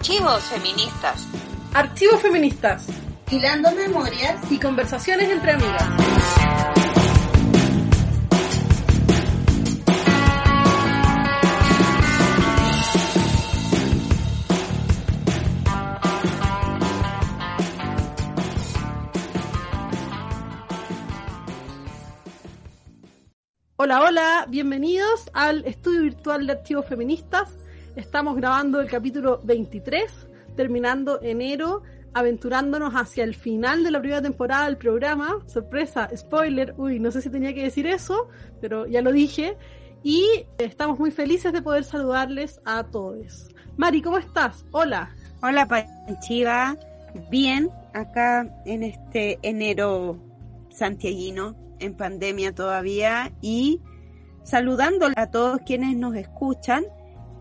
Archivos feministas. Archivos feministas. Hilando memorias y conversaciones entre amigas. Hola, hola, bienvenidos al estudio virtual de archivos feministas. Estamos grabando el capítulo 23, terminando enero, aventurándonos hacia el final de la primera temporada del programa. Sorpresa, spoiler, uy, no sé si tenía que decir eso, pero ya lo dije. Y estamos muy felices de poder saludarles a todos. Mari, ¿cómo estás? Hola. Hola, Panchiva. Bien, acá en este enero santiaguino en pandemia todavía y saludando a todos quienes nos escuchan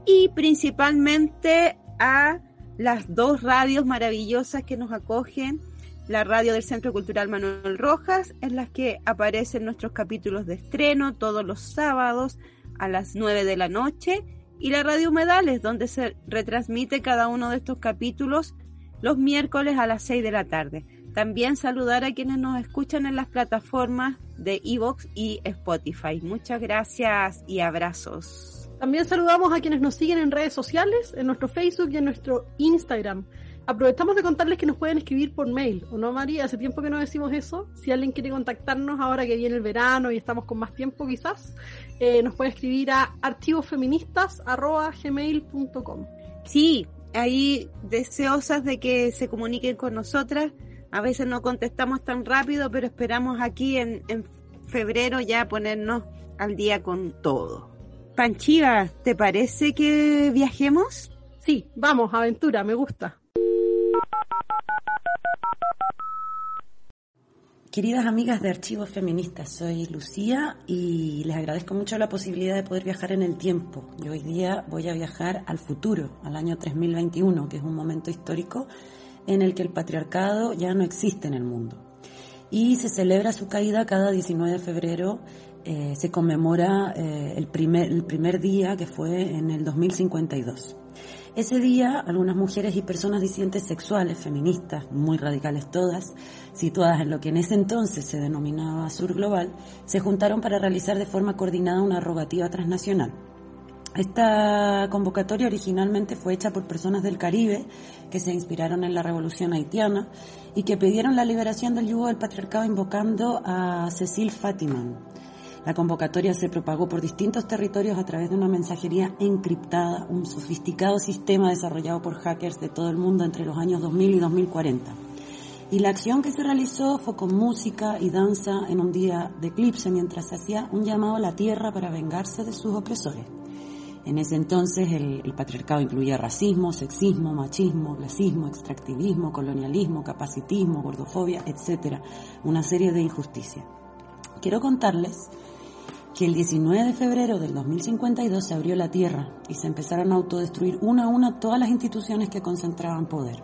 y principalmente a las dos radios maravillosas que nos acogen, la radio del Centro Cultural Manuel Rojas, en las que aparecen nuestros capítulos de estreno todos los sábados a las 9 de la noche, y la radio Humedales, donde se retransmite cada uno de estos capítulos los miércoles a las 6 de la tarde. También saludar a quienes nos escuchan en las plataformas de Evox y Spotify. Muchas gracias y abrazos. También saludamos a quienes nos siguen en redes sociales, en nuestro Facebook y en nuestro Instagram. Aprovechamos de contarles que nos pueden escribir por mail, ¿o no, María? Hace tiempo que no decimos eso. Si alguien quiere contactarnos ahora que viene el verano y estamos con más tiempo, quizás, eh, nos puede escribir a archivosfeministas.gmail.com. Sí, ahí deseosas de que se comuniquen con nosotras a veces no contestamos tan rápido, pero esperamos aquí en, en febrero ya ponernos al día con todo. Panchiva, ¿te parece que viajemos? Sí, vamos, aventura, me gusta. Queridas amigas de Archivos Feministas, soy Lucía y les agradezco mucho la posibilidad de poder viajar en el tiempo. Yo hoy día voy a viajar al futuro, al año 3021, que es un momento histórico en el que el patriarcado ya no existe en el mundo. Y se celebra su caída cada 19 de febrero, eh, se conmemora eh, el, primer, el primer día que fue en el 2052. Ese día, algunas mujeres y personas disidentes sexuales, feministas, muy radicales todas, situadas en lo que en ese entonces se denominaba Sur Global, se juntaron para realizar de forma coordinada una rogativa transnacional. Esta convocatoria originalmente fue hecha por personas del Caribe que se inspiraron en la revolución haitiana y que pidieron la liberación del yugo del patriarcado invocando a Cecil Fatiman. La convocatoria se propagó por distintos territorios a través de una mensajería encriptada, un sofisticado sistema desarrollado por hackers de todo el mundo entre los años 2000 y 2040. Y la acción que se realizó fue con música y danza en un día de eclipse mientras se hacía un llamado a la tierra para vengarse de sus opresores. En ese entonces el, patriarcado incluía racismo, sexismo, machismo, clasismo, extractivismo, colonialismo, capacitismo, gordofobia, etc. Una serie de injusticias. Quiero contarles que el 19 de febrero del 2052 se abrió la Tierra y se empezaron a autodestruir una a una todas las instituciones que concentraban poder.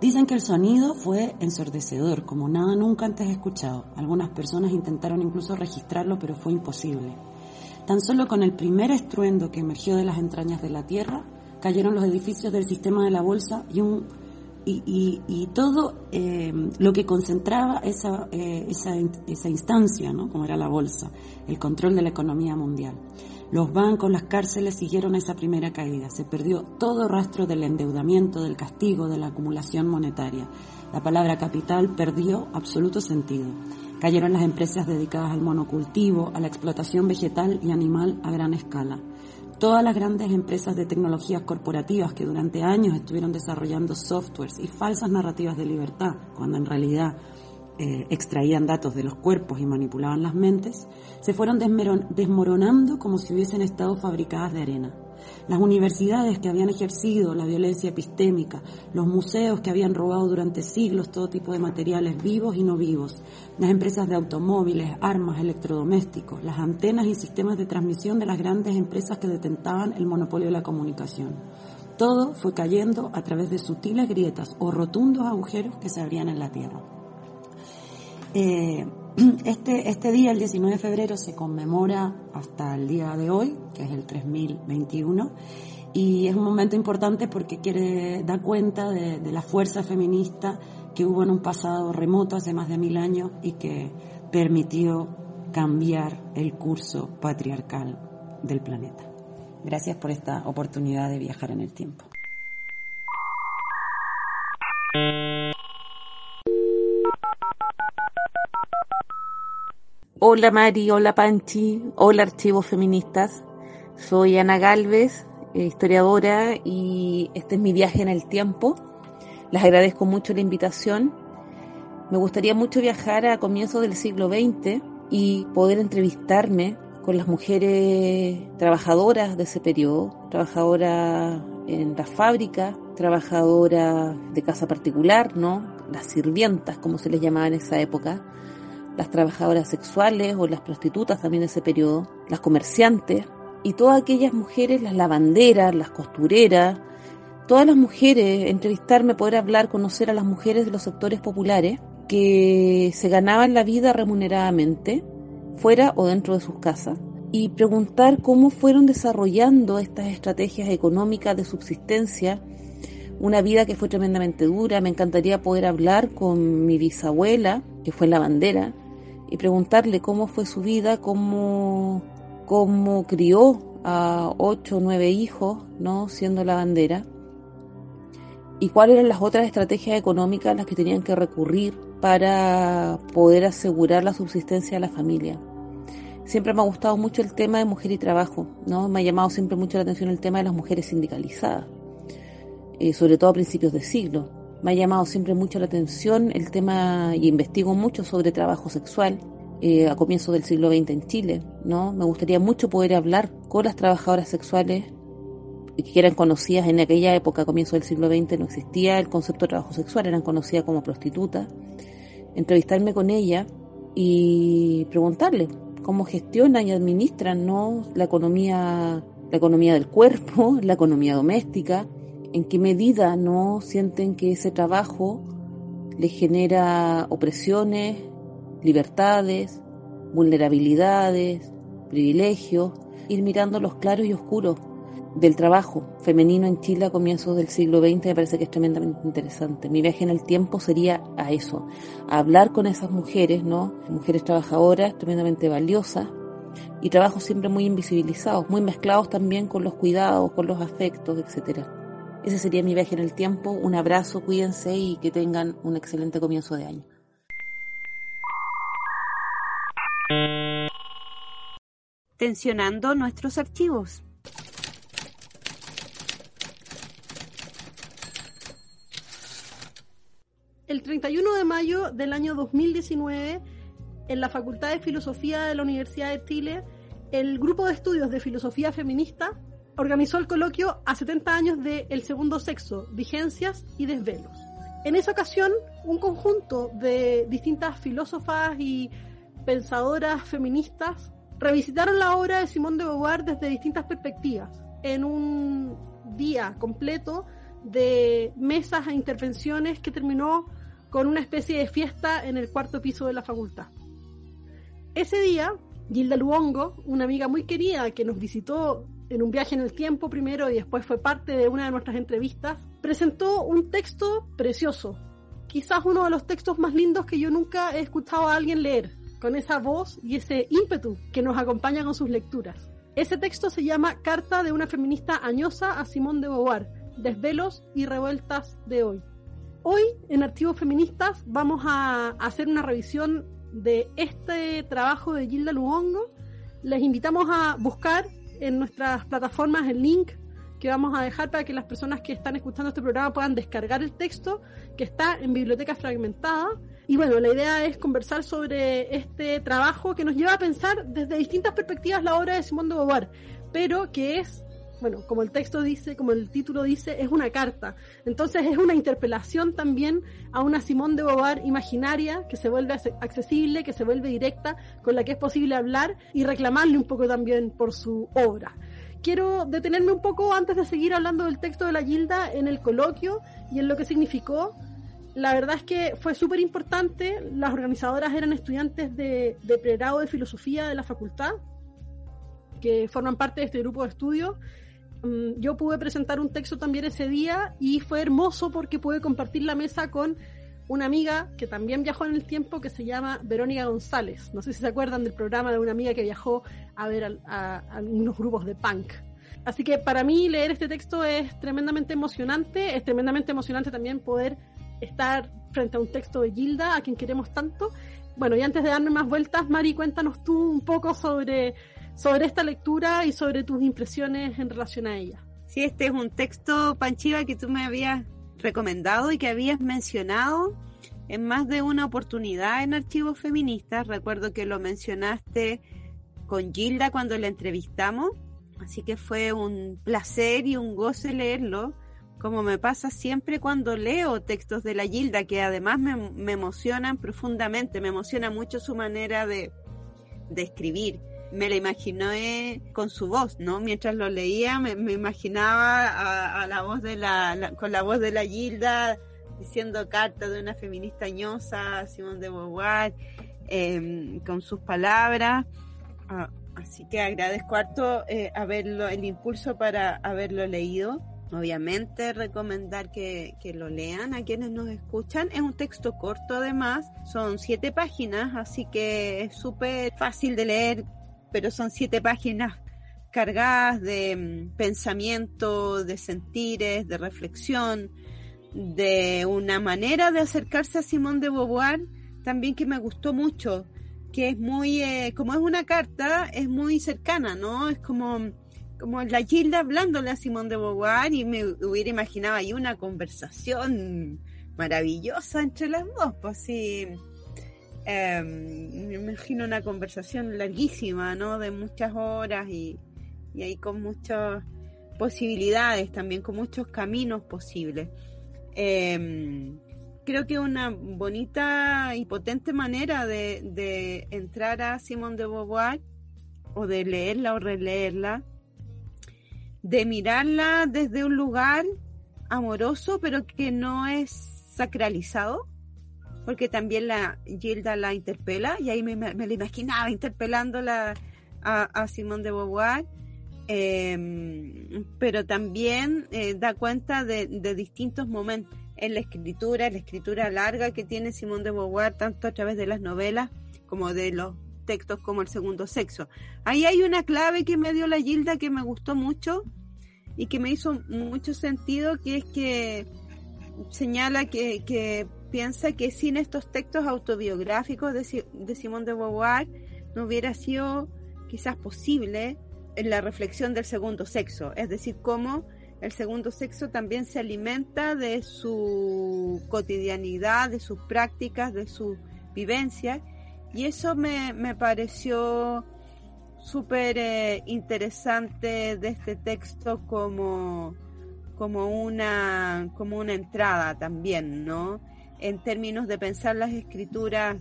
Dicen que el sonido fue ensordecedor, como nada nunca antes escuchado. Algunas personas intentaron incluso registrarlo, pero fue imposible. Tan solo con el primer estruendo que emergió de las entrañas de la Tierra, cayeron los edificios del sistema de la bolsa y, un, y, y, todo eh, lo que concentraba esa, eh, esa, esa instancia, ¿no? como era la bolsa, el control de la economía mundial. Los bancos, las cárceles siguieron esa primera caída. Se perdió todo rastro del endeudamiento, del castigo, de la acumulación monetaria. La palabra capital perdió absoluto sentido. Cayeron las empresas dedicadas al monocultivo, a la explotación vegetal y animal a gran escala. Todas las grandes empresas de tecnologías corporativas que durante años estuvieron desarrollando softwares y falsas narrativas de libertad, cuando en realidad eh, extraían datos de los cuerpos y manipulaban las mentes, se fueron desmoronando como si hubiesen estado fabricadas de arena. Las universidades que habían ejercido la violencia epistémica, los museos que habían robado durante siglos todo tipo de materiales vivos y no vivos, las empresas de automóviles, armas, electrodomésticos, las antenas y sistemas de transmisión de las grandes empresas que detentaban el monopolio de la comunicación. Todo fue cayendo a través de sutiles grietas o rotundos agujeros que se abrían en la tierra. Eh, este, este día, el 19 de febrero, se conmemora hasta el día de hoy, que es el 3021, y es un momento importante porque quiere dar cuenta de, de la fuerza feminista que hubo en un pasado remoto, hace más de mil años, y que permitió cambiar el curso patriarcal del planeta. Gracias por esta oportunidad de viajar en el tiempo. Hola Mari, hola Panchi, hola archivos feministas. Soy Ana Galvez, eh, historiadora, y este es mi viaje en el tiempo. Les agradezco mucho la invitación. Me gustaría mucho viajar a comienzos del siglo XX y poder entrevistarme con las mujeres trabajadoras de ese periodo, trabajadoras en la fábrica, trabajadoras de casa particular, ¿no? Las sirvientas, como se les llamaba en esa época las trabajadoras sexuales o las prostitutas también de ese periodo, las comerciantes y todas aquellas mujeres, las lavanderas, las costureras, todas las mujeres, entrevistarme, poder hablar, conocer a las mujeres de los sectores populares que se ganaban la vida remuneradamente, fuera o dentro de sus casas, y preguntar cómo fueron desarrollando estas estrategias económicas de subsistencia, una vida que fue tremendamente dura. Me encantaría poder hablar con mi bisabuela, que fue la bandera, y preguntarle cómo fue su vida, cómo, cómo crió a ocho o nueve hijos, ¿no? Siendo la bandera. Y cuáles eran las otras estrategias económicas a las que tenían que recurrir para poder asegurar la subsistencia de la familia. Siempre me ha gustado mucho el tema de mujer y trabajo, ¿no? Me ha llamado siempre mucho la atención el tema de las mujeres sindicalizadas, eh, sobre todo a principios de siglo me ha llamado siempre mucho la atención el tema y investigo mucho sobre trabajo sexual eh, a comienzos del siglo XX en Chile, ¿no? Me gustaría mucho poder hablar con las trabajadoras sexuales que eran conocidas en aquella época, a comienzos del siglo XX, no existía el concepto de trabajo sexual, eran conocidas como prostitutas. Entrevistarme con ella y preguntarle cómo gestionan y administran ¿no? la economía la economía del cuerpo, la economía doméstica, en qué medida no sienten que ese trabajo les genera opresiones, libertades, vulnerabilidades, privilegios, ir mirando los claros y oscuros del trabajo femenino en Chile a comienzos del siglo XX me parece que es tremendamente interesante. Mi viaje en el tiempo sería a eso, a hablar con esas mujeres, ¿no? Mujeres trabajadoras tremendamente valiosas y trabajos siempre muy invisibilizados, muy mezclados también con los cuidados, con los afectos, etcétera. Ese sería mi viaje en el tiempo. Un abrazo, cuídense y que tengan un excelente comienzo de año. Tensionando nuestros archivos. El 31 de mayo del año 2019, en la Facultad de Filosofía de la Universidad de Chile, el grupo de estudios de filosofía feminista organizó el coloquio a 70 años de El Segundo Sexo, Vigencias y Desvelos. En esa ocasión, un conjunto de distintas filósofas y pensadoras feministas revisitaron la obra de Simone de Beauvoir desde distintas perspectivas, en un día completo de mesas e intervenciones que terminó con una especie de fiesta en el cuarto piso de la facultad. Ese día, Gilda Luongo, una amiga muy querida que nos visitó en un viaje en el tiempo primero y después fue parte de una de nuestras entrevistas, presentó un texto precioso, quizás uno de los textos más lindos que yo nunca he escuchado a alguien leer, con esa voz y ese ímpetu que nos acompaña con sus lecturas. Ese texto se llama Carta de una feminista añosa a Simón de Beauvoir, Desvelos y Revueltas de hoy. Hoy en Archivos Feministas vamos a hacer una revisión de este trabajo de Gilda Luongo. Les invitamos a buscar en nuestras plataformas el link que vamos a dejar para que las personas que están escuchando este programa puedan descargar el texto que está en Biblioteca Fragmentada. Y bueno, la idea es conversar sobre este trabajo que nos lleva a pensar desde distintas perspectivas la obra de Simón de Beauvoir, pero que es bueno, como el texto dice, como el título dice, es una carta. Entonces es una interpelación también a una Simón de Beauvoir imaginaria que se vuelve accesible, que se vuelve directa, con la que es posible hablar y reclamarle un poco también por su obra. Quiero detenerme un poco antes de seguir hablando del texto de la Gilda en el coloquio y en lo que significó. La verdad es que fue súper importante. Las organizadoras eran estudiantes de, de pregrado de filosofía de la facultad, que forman parte de este grupo de estudio yo pude presentar un texto también ese día y fue hermoso porque pude compartir la mesa con una amiga que también viajó en el tiempo que se llama Verónica González. No sé si se acuerdan del programa de una amiga que viajó a ver a, unos grupos de punk. Así que para mí leer este texto es tremendamente emocionante, es tremendamente emocionante también poder estar frente a un texto de Gilda, a quien queremos tanto. Bueno, y antes de darme más vueltas, Mari, cuéntanos tú un poco sobre sobre esta lectura y sobre tus impresiones en relación a ella. Sí, este es un texto, Panchiva, que tú me habías recomendado y que habías mencionado en más de una oportunidad en Archivos Feministas. Recuerdo que lo mencionaste con Gilda cuando la entrevistamos, así que fue un placer y un goce leerlo, como me pasa siempre cuando leo textos de la Gilda, que además me, me emocionan profundamente, me emociona mucho su manera de, de escribir me la imaginé con su voz, ¿no? Mientras lo leía me, imaginaba a, la voz de la, con la voz de la Gilda diciendo carta de una feminista ñosa, Simón de Beauvoir, em, con sus palabras. Ah, así que agradezco harto eh, haberlo, el impulso para haberlo leído. Obviamente recomendar que, que, lo lean a quienes nos escuchan. Es un texto corto además, son siete páginas, así que es súper fácil de leer pero son siete páginas cargadas de mm, pensamiento, de sentires, de reflexión, de una manera de acercarse a Simón de Beauvoir también que me gustó mucho, que es muy, eh, como es una carta, es muy cercana, ¿no? Es como, como la Gilda hablándole a Simón de Beauvoir y me hubiera imaginado ahí una conversación maravillosa entre las dos, pues sí Em, me imagino una conversación larguísima, ¿no? De muchas horas y, y ahí con muchas posibilidades, también con muchos caminos posibles. Em, creo que una bonita y potente manera de, de entrar a Simone de Beauvoir o de leerla o releerla, de mirarla desde un lugar amoroso, pero que no es sacralizado, porque también la Gilda la interpela y ahí me, me, la imaginaba interpelándola a, a Simón de Beauvoir, em, pero también eh, da cuenta de, distintos momentos en la escritura, la escritura larga que tiene Simón de Beauvoir, tanto a través de las novelas como de los textos como El Segundo Sexo. Ahí hay una clave que me dio la Gilda que me gustó mucho y que me hizo mucho sentido, que es que señala que, que piensa que sin estos textos autobiográficos de, de Simón de Beauvoir no hubiera sido quizás posible la reflexión del segundo sexo, es decir, cómo el segundo sexo también se alimenta de su cotidianidad, de sus prácticas, de su vivencia, y eso me, me pareció súper eh, interesante de este texto como, como, una, como una entrada también, ¿no? En términos de pensar las escrituras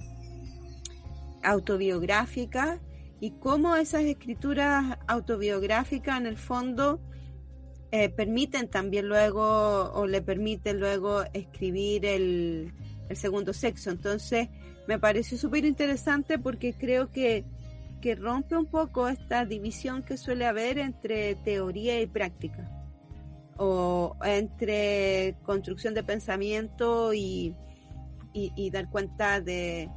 autobiográficas y cómo esas escrituras autobiográficas en el fondo eh, permiten también luego o le permiten luego escribir el, el segundo sexo. Entonces me pareció súper interesante porque creo que, que rompe un poco esta división que suele haber entre teoría y práctica o entre construcción de pensamiento y, y, dar cuenta de,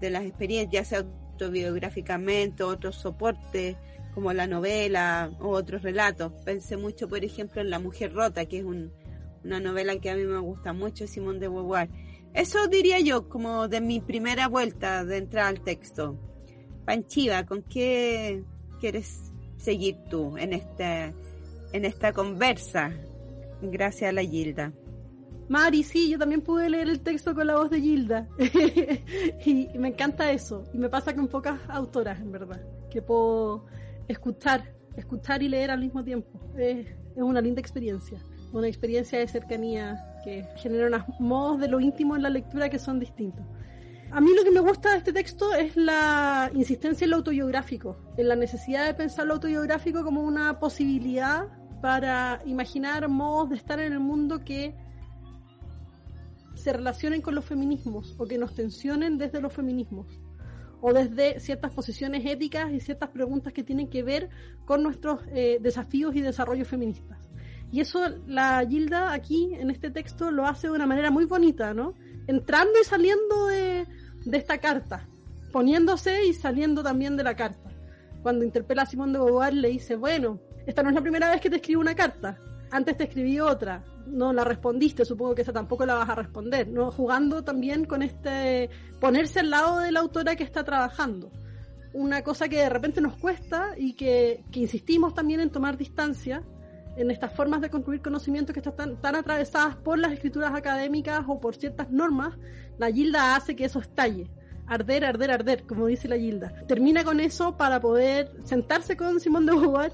las experiencias, ya sea autobiográficamente, otros soportes como la novela o otros relatos. Pensé mucho, por ejemplo, en La Mujer Rota, que es una novela que a mí me gusta mucho, Simón de Beauvoir. Eso diría yo como de mi primera vuelta de entrar al texto. Panchiva, ¿con qué quieres seguir tú en este en esta conversa, gracias a la Gilda. Mari, sí, yo también pude leer el texto con la voz de Gilda. y me encanta eso. Y me pasa con pocas autoras, en verdad. Que puedo escuchar, escuchar y leer al mismo tiempo. es una linda experiencia. Una experiencia de cercanía que genera unos modos de lo íntimo en la lectura que son distintos. A mí lo que me gusta de este texto es la insistencia en lo autobiográfico, en la necesidad de pensar lo autobiográfico como una posibilidad para imaginar modos de estar en el mundo que se relacionen con los feminismos o que nos tensionen desde los feminismos o desde ciertas posiciones éticas y ciertas preguntas que tienen que ver con nuestros eh, desafíos y desarrollos feministas. Y eso la Gilda aquí en este texto lo hace de una manera muy bonita, ¿no? Entrando y saliendo de, de esta carta, poniéndose y saliendo también de la carta. Cuando interpela a Simón de Beauvoir le dice, bueno, esta no es la primera vez que te escribo una carta, antes te escribí otra, no la respondiste, supongo que esa tampoco la vas a responder, ¿no? Jugando también con este, ponerse al lado de la autora que está trabajando. Una cosa que de repente nos cuesta y que, que insistimos también en tomar distancia en estas formas de construir conocimiento que están tan atravesadas por las escrituras académicas o por ciertas normas, la Gilda hace que eso estalle. Arder, arder, arder, como dice la Gilda. Termina con eso para poder sentarse con Simón de Beauvoir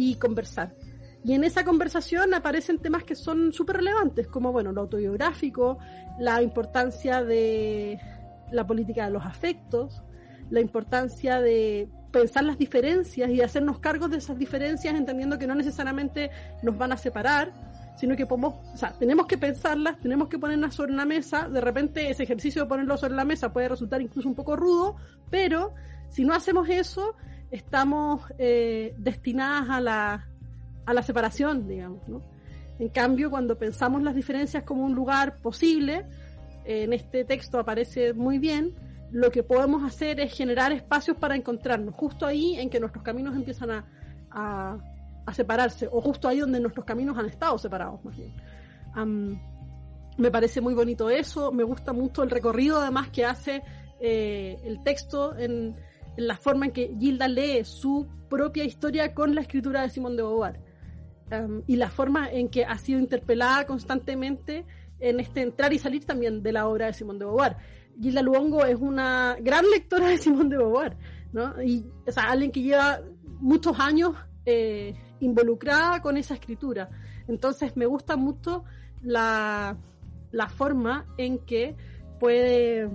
y conversar. Y en esa conversación aparecen temas que son súper relevantes, como bueno, lo autobiográfico, la importancia de la política de los afectos, la importancia de pensar las diferencias y hacernos cargos de esas diferencias, entendiendo que no necesariamente nos van a separar, sino que podemos, o sea, tenemos que pensarlas, tenemos que ponerlas sobre una mesa, de repente ese ejercicio de ponerlo sobre la mesa puede resultar incluso un poco rudo, pero si no hacemos eso, estamos eh, destinadas a la, a la separación, digamos, ¿no? En cambio, cuando pensamos las diferencias como un lugar posible, en este texto aparece muy bien, lo que podemos hacer es generar espacios para encontrarnos, justo ahí en que nuestros caminos empiezan a, a, separarse, o justo ahí donde nuestros caminos han estado separados, más bien. me parece muy bonito eso, me gusta mucho el recorrido además que hace eh, el texto en, la forma en que Gilda lee su propia historia con la escritura de Simón de Beauvoir y la forma en que ha sido interpelada constantemente en este entrar y salir también de la obra de Simón de Beauvoir. Gilda Luongo es una gran lectora de Simón de Beauvoir, ¿no? Y, o sea, alguien que lleva muchos años eh, involucrada con esa escritura. Entonces me gusta mucho la, la forma en que puede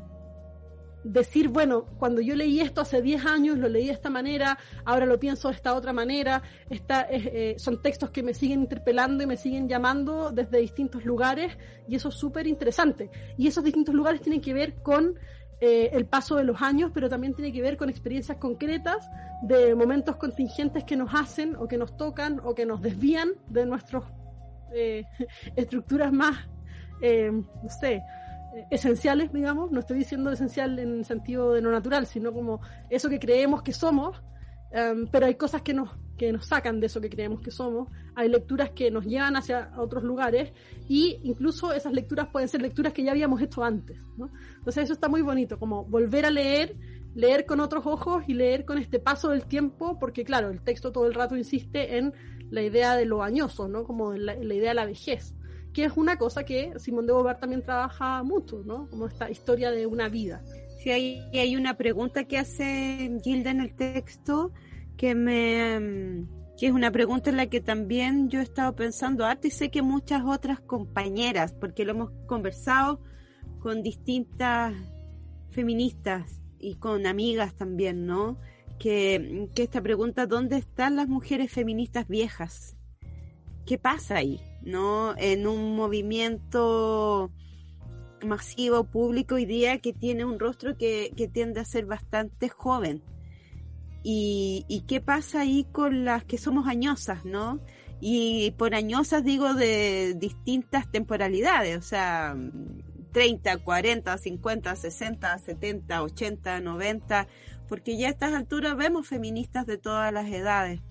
decir, bueno, cuando yo leí esto hace 10 años, lo leí de esta manera, ahora lo pienso de esta otra manera, esta, eh, son textos que me siguen interpelando y me siguen llamando desde distintos lugares y eso es súper interesante. Y esos distintos lugares tienen que ver con eh, el paso de los años, pero también tiene que ver con experiencias concretas de momentos contingentes que nos hacen o que nos tocan o que nos desvían de nuestras eh, estructuras más, no sé, esenciales, digamos, no estoy diciendo esencial en el sentido de lo natural, sino como eso que creemos que somos, em, pero hay cosas que nos, que nos sacan de eso que creemos que somos, hay lecturas que nos llevan hacia otros lugares y incluso esas lecturas pueden ser lecturas que ya habíamos hecho antes, ¿no? Entonces eso está muy bonito, como volver a leer, leer con otros ojos y leer con este paso del tiempo, porque claro, el texto todo el rato insiste en la idea de lo añoso, ¿no? Como la, la idea de la vejez que es una cosa que Simón de Beauvoir también trabaja mucho, ¿no? Como esta historia de una vida. Sí, hay, hay una pregunta que hace Gilda en el texto que me mm, que es una pregunta en la que también yo he estado pensando harto y sé que muchas otras compañeras, porque lo hemos conversado con distintas feministas y con amigas también, ¿no? Que, que esta pregunta, ¿dónde están las mujeres feministas viejas? ¿Qué pasa ahí? ¿No? En un movimiento masivo público hoy día que tiene un rostro que, tiende a ser bastante joven. Y, qué pasa ahí con las que somos añosas, ¿no? Y por añosas digo de distintas temporalidades, o sea, 30, 40, 50, 60, 70, 80, 90, porque ya a estas alturas vemos feministas de todas las edades.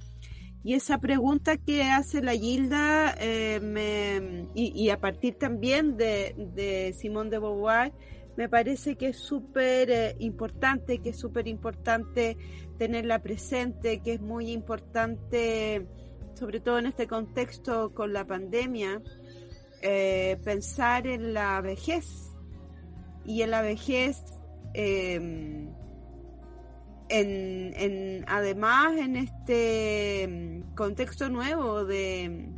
Y esa pregunta que hace la Gilda, eh, y, a partir también de, Simón de Beauvoir, me parece que es súper eh, importante, que es súper importante tenerla presente, que es muy importante sobre todo en este contexto con la pandemia, eh, pensar en la vejez. Y en la vejez en, además en este em, contexto nuevo de,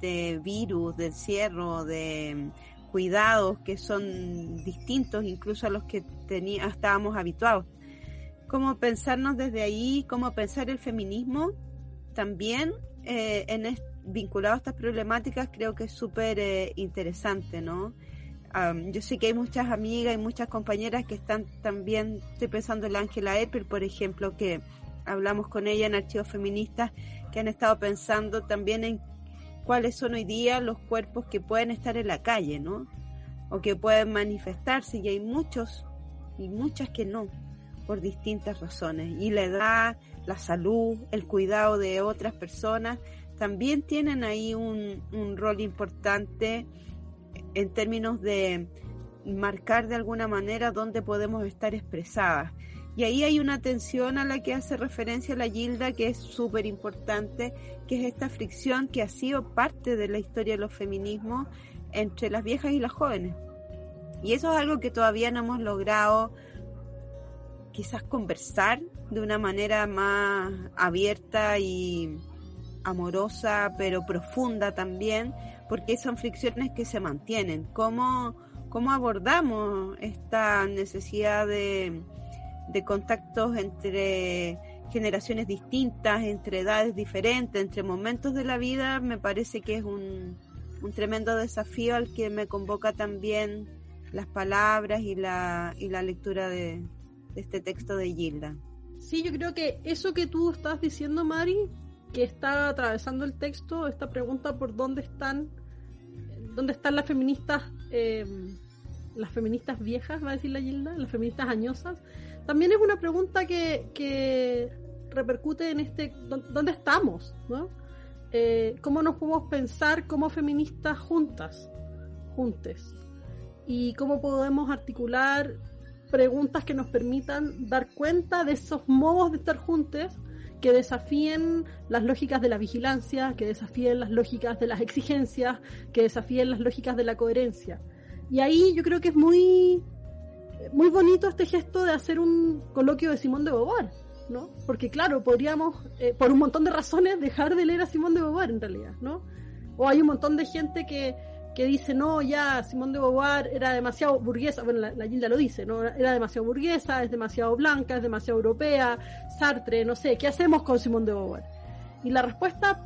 de virus, de encierro, de em, cuidados que son distintos incluso a los que tenía, estábamos habituados. Cómo pensarnos desde ahí, cómo pensar el feminismo también eh, en vinculado a estas problemáticas creo que es súper eh, interesante, ¿no? Yo sé que hay muchas amigas y muchas compañeras que están también, estoy pensando en la Ángela Epel, por ejemplo, que hablamos con ella en Archivos Feministas, que han estado pensando también en cuáles son hoy día los cuerpos que pueden estar en la calle, ¿no? O que pueden manifestarse, y hay muchos y muchas que no, por distintas razones. Y la edad, la salud, el cuidado de otras personas, también tienen ahí un, un rol importante en términos de marcar de alguna manera dónde podemos estar expresadas. Y ahí hay una tensión a la que hace referencia la Gilda que es súper importante, que es esta fricción que ha sido parte de la historia de los feminismos entre las viejas y las jóvenes. Y eso es algo que todavía no hemos logrado quizás conversar de una manera más abierta y amorosa, pero profunda también, porque son fricciones que se mantienen. ¿Cómo, cómo abordamos esta necesidad de, de contactos entre generaciones distintas, entre edades diferentes, entre momentos de la vida, me parece que es un, un tremendo desafío al que me convoca también las palabras y la, y la lectura de, de este texto de Gilda. Sí, yo creo que eso que tú estás diciendo, Mari, que está atravesando el texto, esta pregunta por dónde están, dónde están las feministas, em, las feministas viejas, va a decir la Gilda, las feministas añosas, también es una pregunta que, que repercute en este, dónde estamos, ¿no? Eh, ¿Cómo nos podemos pensar como feministas juntas, juntes? Y cómo podemos articular preguntas que nos permitan dar cuenta de esos modos de estar juntos que desafíen las lógicas de la vigilancia, que desafíen las lógicas de las exigencias, que desafíen las lógicas de la coherencia. Y ahí yo creo que es muy, muy bonito este gesto de hacer un coloquio de Simón de Beauvoir, ¿no? Porque claro, podríamos, eh, por un montón de razones, dejar de leer a Simón de Beauvoir en realidad, ¿no? O hay un montón de gente que, que dice, no, ya Simón de Beauvoir era demasiado burguesa, bueno, la, la, Gilda lo dice, ¿no? Era demasiado burguesa, es demasiado blanca, es demasiado europea, Sartre, no sé, ¿qué hacemos con Simón de Beauvoir? Y la respuesta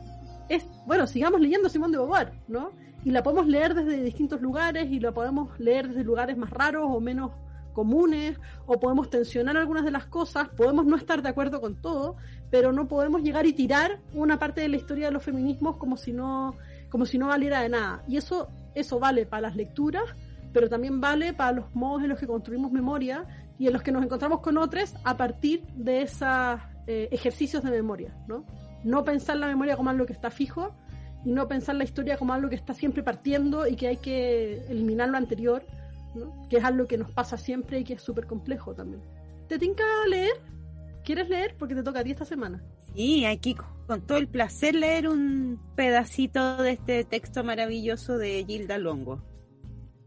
es, bueno, sigamos leyendo Simón de Beauvoir, ¿no? Y la podemos leer desde distintos lugares y la podemos leer desde lugares más raros o menos comunes, o podemos tensionar algunas de las cosas, podemos no estar de acuerdo con todo, pero no podemos llegar y tirar una parte de la historia de los feminismos como si no, como si no valiera de nada. Y eso eso vale para las lecturas, pero también vale para los modos en los que construimos memoria y en los que nos encontramos con otros a partir de esos eh, ejercicios de memoria, ¿no? No pensar la memoria como algo que está fijo y no pensar la historia como algo que está siempre partiendo y que hay que eliminar lo anterior, ¿no? que es algo que nos pasa siempre y que es súper complejo también. ¿Te tinca leer? ¿Quieres leer? Porque te toca a ti esta semana. Sí, aquí con todo el placer leer un pedacito de este texto maravilloso de Gilda Longo.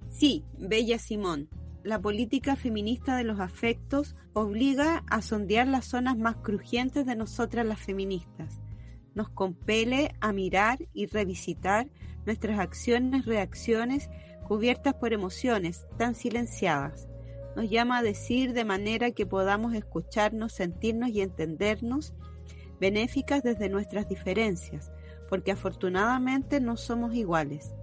Sí, Bella Simón, la política feminista de los afectos obliga a sondear las zonas más crujientes de nosotras las feministas. Nos compele a mirar y revisitar nuestras acciones, reacciones cubiertas por emociones tan silenciadas. Nos llama a decir de manera que podamos escucharnos, sentirnos y entendernos benéficas desde nuestras diferencias, porque afortunadamente no somos iguales.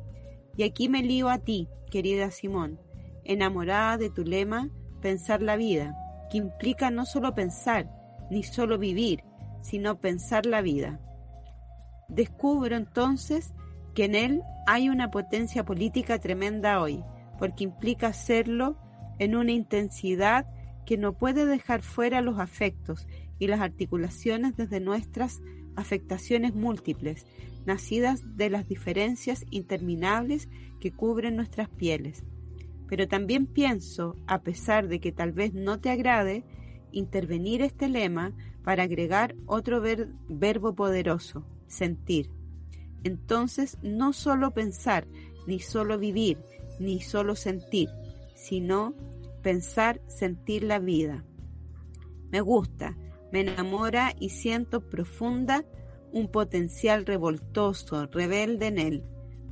Y aquí me lío a ti, querida Simón, enamorada de tu lema, pensar la vida, que implica no solo pensar, ni solo vivir, sino pensar la vida. Descubro entonces que en él hay una potencia política tremenda hoy, porque implica hacerlo en una intensidad que no puede dejar fuera los afectos y las articulaciones desde nuestras afectaciones múltiples, nacidas de las diferencias interminables que cubren nuestras pieles. Pero también pienso, a pesar de que tal vez no te agrade, intervenir este lema para agregar otro verbo poderoso, sentir. Entonces, no solo pensar, ni solo vivir, ni solo sentir, sino pensar, sentir la vida. Me gusta, me enamora y siento profunda un potencial revoltoso, rebelde en él,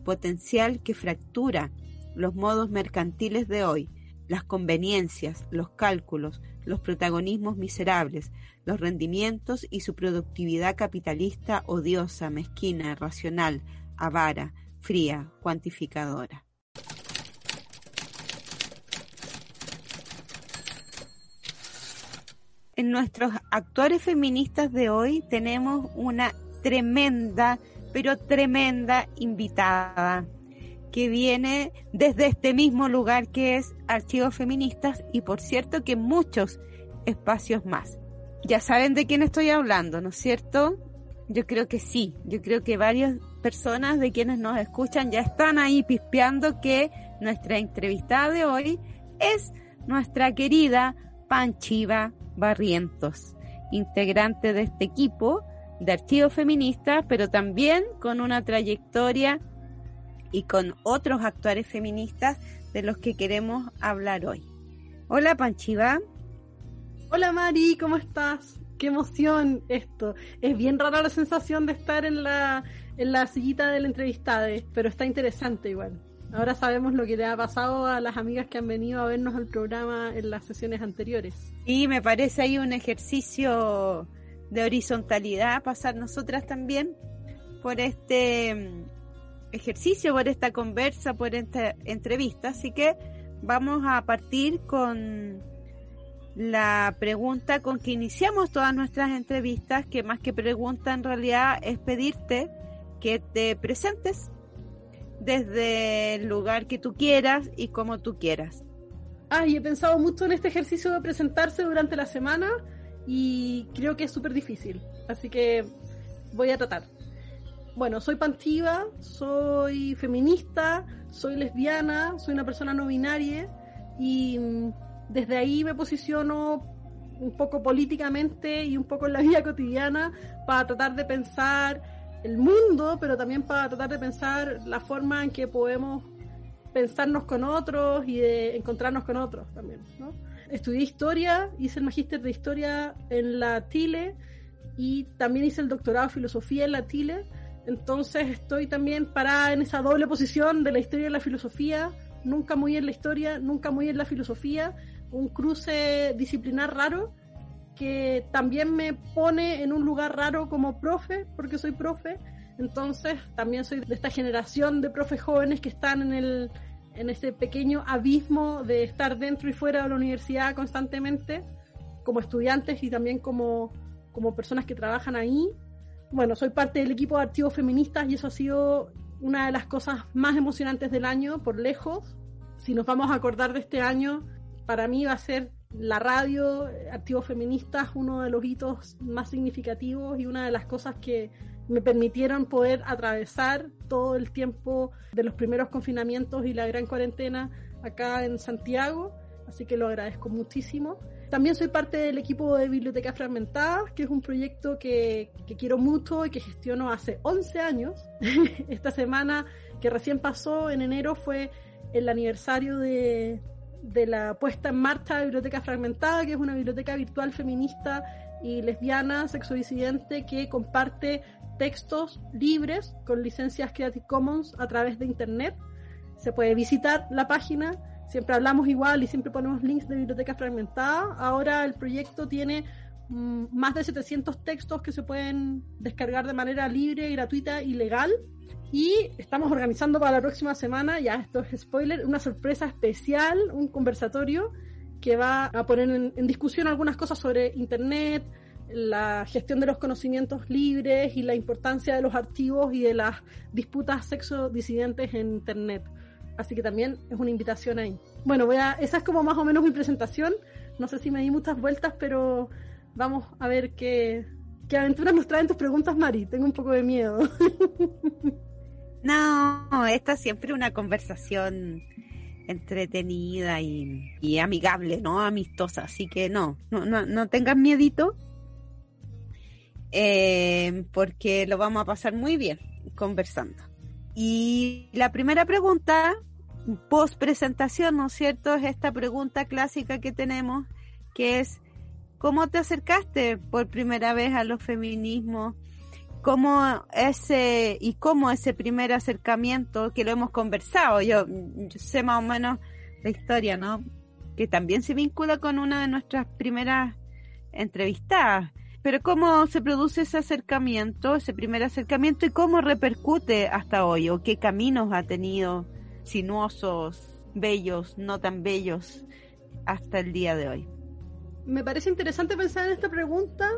potencial que fractura los modos mercantiles de hoy, las conveniencias, los cálculos, los protagonismos miserables, los rendimientos y su productividad capitalista odiosa, mezquina, racional, avara, fría, cuantificadora. En nuestros actores feministas de hoy tenemos una tremenda, pero tremenda invitada que viene desde este mismo lugar que es Archivos Feministas y por cierto que muchos espacios más. Ya saben de quién estoy hablando, ¿no es cierto? Yo creo que sí, yo creo que varias personas de quienes nos escuchan ya están ahí pispeando que nuestra entrevistada de hoy es nuestra querida Panchiva Barrientos, integrante de este equipo de archivos feministas, pero también con una trayectoria y con otros actores feministas de los que queremos hablar hoy. Hola Panchiva. Hola Mari, ¿cómo estás? Qué emoción esto. Es bien rara la sensación de estar en la, en la sillita del entrevistado, pero está interesante igual. Ahora sabemos lo que le ha pasado a las amigas que han venido a vernos al programa en las sesiones anteriores. Y me parece ahí un ejercicio de horizontalidad pasar nosotras también por este ejercicio, por esta conversa, por esta entrevista. Así que vamos a partir con la pregunta con que iniciamos todas nuestras entrevistas, que más que pregunta en realidad es pedirte que te presentes desde el lugar que tú quieras y como tú quieras. Ay, he pensado mucho en este ejercicio de presentarse durante la semana y creo que es súper difícil, así que voy a tratar bueno, soy pantiva, soy feminista, soy lesbiana, soy una persona no binaria y mm, desde ahí me posiciono un poco políticamente y un poco en la vida cotidiana para tratar de pensar el mundo, pero también para tratar de pensar la forma en que podemos pensarnos con otros y de encontrarnos con otros también. ¿no? Estudié historia, hice el magíster de historia en la Tile y también hice el doctorado de filosofía en la Tile entonces estoy también parada en esa doble posición de la historia y la filosofía, nunca muy en la historia, nunca muy en la filosofía, un cruce disciplinar raro que también me pone en un lugar raro como profe, porque soy profe, entonces también soy de esta generación de profes jóvenes que están en el en ese pequeño abismo de estar dentro y fuera de la universidad constantemente, como estudiantes y también como, como personas que trabajan ahí bueno, soy parte del equipo de archivos feministas y eso ha sido una de las cosas más emocionantes del año, por lejos. Si nos vamos a acordar de este año, para mí va a ser la radio, Archivos Feministas, uno de los hitos más significativos y una de las cosas que me permitieron poder atravesar todo el tiempo de los primeros confinamientos y la gran cuarentena acá en Santiago. Así que lo agradezco muchísimo. También soy parte del equipo de Biblioteca Fragmentada, que es un proyecto que, quiero mucho y que gestiono hace 11 años. Esta semana que recién pasó, en enero, fue el aniversario de, de la puesta en marcha de Biblioteca Fragmentada, que es una biblioteca virtual feminista y lesbiana, sexodisidente, que comparte textos libres con licencias Creative Commons a través de Internet. Se puede visitar la página siempre hablamos igual y siempre ponemos links de biblioteca fragmentada. Ahora el proyecto tiene más de 700 textos que se pueden descargar de manera libre, gratuita y legal. Y estamos organizando para la próxima semana, ya esto es spoiler, una sorpresa especial, un conversatorio que va a poner en, en discusión algunas cosas sobre Internet, la gestión de los conocimientos libres y la importancia de los archivos y de las disputas sexo disidentes en Internet. Así que también es una invitación ahí. Bueno, voy a, esa es como más o menos mi presentación. No sé si me di muchas vueltas, pero vamos a ver qué, qué aventuras nos traen tus preguntas, Mari. Tengo un poco de miedo. No, esta es siempre una conversación entretenida y, amigable, ¿no? Amistosa. Así que no, no, no, no tengas miedito. eh, porque lo vamos a pasar muy bien conversando. Y la primera pregunta, post presentación, ¿no es cierto? Es esta pregunta clásica que tenemos, que es, ¿cómo te acercaste por primera vez a los feminismos? ¿Cómo ese, y cómo ese primer acercamiento, que lo hemos conversado, yo, yo sé más o menos la historia, ¿no? Que también se vincula con una de nuestras primeras entrevistadas, pero cómo se produce ese acercamiento, ese primer acercamiento y cómo repercute hasta hoy o qué caminos ha tenido sinuosos, bellos, no tan bellos hasta el día de hoy. Me parece interesante pensar en esta pregunta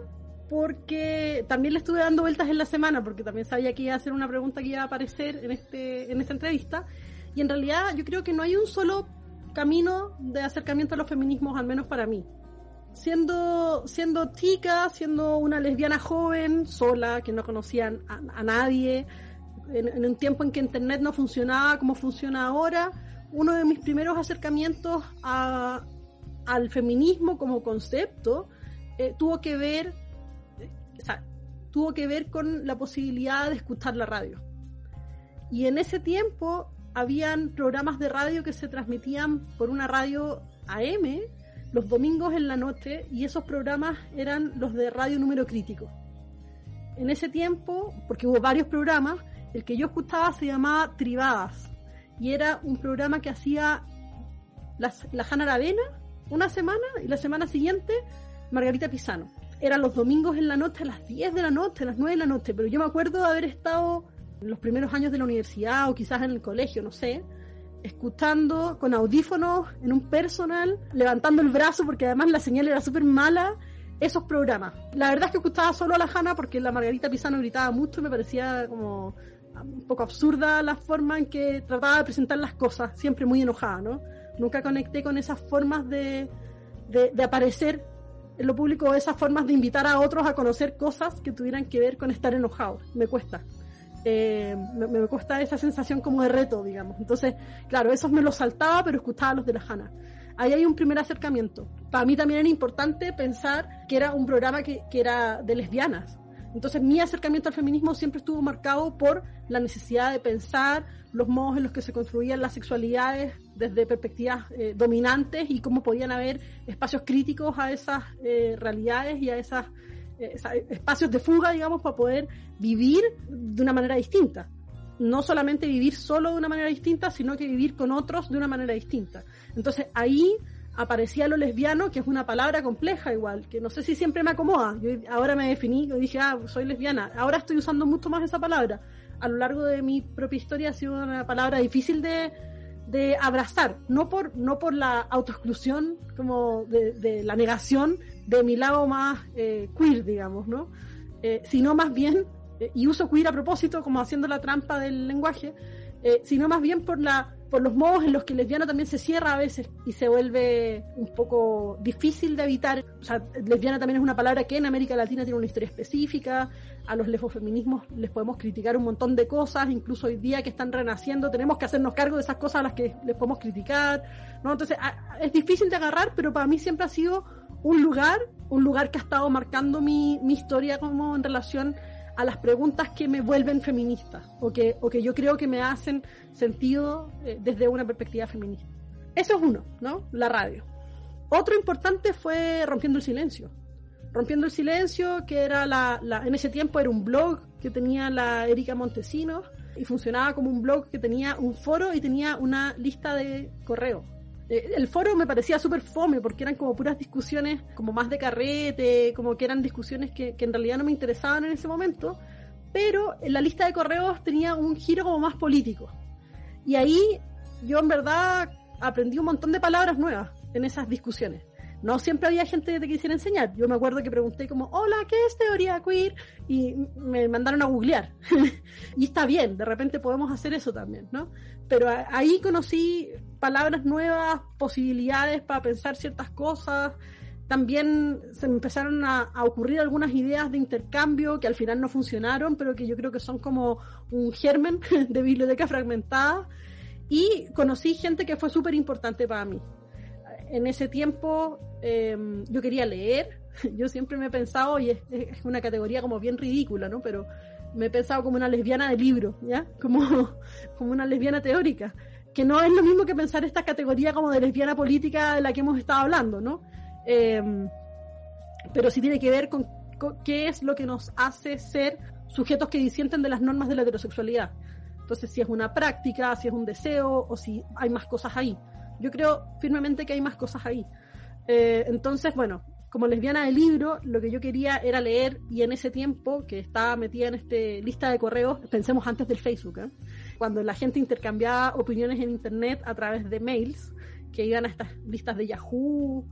porque también le estuve dando vueltas en la semana porque también sabía que iba a ser una pregunta que iba a aparecer en este en esta entrevista. Y en realidad yo creo que no hay un solo camino de acercamiento a los feminismos al menos para mí. Siendo, siendo chica, siendo una lesbiana joven, sola, que no conocía a, nadie, en, un tiempo en que Internet no funcionaba como funciona ahora, uno de mis primeros acercamientos a, al feminismo como concepto eh, tuvo que ver, tuvo que ver con la posibilidad de escuchar la radio. Y en ese tiempo habían programas de radio que se transmitían por una radio AM los domingos en la noche y esos programas eran los de radio número crítico. En ese tiempo, porque hubo varios programas, el que yo escuchaba se llamaba Tribadas y era un programa que hacía la, la Hanna Aravena una semana y la semana siguiente Margarita Pisano. Eran los domingos en la noche a las 10 de la noche, a las 9 de la noche, pero yo me acuerdo de haber estado en los primeros años de la universidad o quizás en el colegio, no sé, escuchando con audífonos en un personal, levantando el brazo porque además la señal era súper mala, esos programas. La verdad es que escuchaba solo a la Hanna porque la Margarita Pisano gritaba mucho y me parecía como un poco absurda la forma en que trataba de presentar las cosas, siempre muy enojada, ¿no? Nunca conecté con esas formas de, de, aparecer en lo público, esas formas de invitar a otros a conocer cosas que tuvieran que ver con estar enojado. Me cuesta. Eh, me, me, cuesta esa sensación como de reto, digamos. Entonces, claro, esos me los saltaba, pero escuchaba los de la Hanna. Ahí hay un primer acercamiento. Para mí también era importante pensar que era un programa que, que era de lesbianas. Entonces, mi acercamiento al feminismo siempre estuvo marcado por la necesidad de pensar los modos en los que se construían las sexualidades desde perspectivas eh, dominantes y cómo podían haber espacios críticos a esas eh, realidades y a esas espacios de fuga, digamos, para poder vivir de una manera distinta. No solamente vivir solo de una manera distinta, sino que vivir con otros de una manera distinta. Entonces ahí aparecía lo lesbiano, que es una palabra compleja igual, que no sé si siempre me acomoda. Yo ahora me definí, y dije, ah, soy lesbiana. Ahora estoy usando mucho más esa palabra. A lo largo de mi propia historia ha sido una palabra difícil de, de abrazar, no por, no por la autoexclusión, como de, la negación de mi lado más eh, queer, digamos, ¿no? Eh, sino más bien, eh, y uso queer a propósito, como haciendo la trampa del lenguaje, sino más bien por la por los modos en los que el lesbiano también se cierra a veces y se vuelve un poco difícil de evitar. O sea, lesbiana también es una palabra que en América Latina tiene una historia específica. A los lesbofeminismos les podemos criticar un montón de cosas, incluso hoy día que están renaciendo, tenemos que hacernos cargo de esas cosas a las que les podemos criticar. ¿no? Entonces, es difícil de agarrar, pero para mí siempre ha sido un lugar, un lugar que ha estado marcando mi, mi historia como en relación a las preguntas que me vuelven feminista o que, o que yo creo que me hacen sentido eh, desde una perspectiva feminista. Eso es uno, ¿no? La radio. Otro importante fue Rompiendo el Silencio. Rompiendo el Silencio, que era la, la, en ese tiempo era un blog que tenía la Erika Montesinos y funcionaba como un blog que tenía un foro y tenía una lista de correo el foro me parecía súper fome porque eran como puras discusiones como más de carrete, como que eran discusiones que, que en realidad no me interesaban en ese momento, pero en la lista de correos tenía un giro como más político. Y ahí yo en verdad aprendí un montón de palabras nuevas en esas discusiones no siempre había gente que te quisiera enseñar. Yo me acuerdo que pregunté como, hola, ¿qué es teoría queer? Y me mandaron a googlear. y está bien, de repente podemos hacer eso también, ¿no? Pero ahí conocí palabras nuevas, posibilidades para pensar ciertas cosas. También se me empezaron a, a, ocurrir algunas ideas de intercambio que al final no funcionaron, pero que yo creo que son como un germen de biblioteca fragmentada. Y conocí gente que fue súper importante para mí en ese tiempo eh, yo quería leer, Yo siempre me he pensado, y es, es una categoría como bien ridícula, ¿no? Pero me he pensado como una lesbiana de libro, ¿ya? Como, como una lesbiana teórica. Que no es lo mismo que pensar esta categoría como de lesbiana política de la que hemos estado hablando, ¿no? Eh, pero sí tiene que ver con, qué es lo que nos hace ser sujetos que disienten de las normas de la heterosexualidad. Entonces, si es una práctica, si es un deseo o si hay más cosas ahí. Yo creo firmemente que hay más cosas ahí. Eh, entonces, bueno, como lesbiana de libro, lo que yo quería era leer y en ese tiempo que estaba metida en este lista de correos, pensemos antes del Facebook, ¿eh? Cuando la gente intercambiaba opiniones en internet a través de mails que iban a estas listas de Yahoo,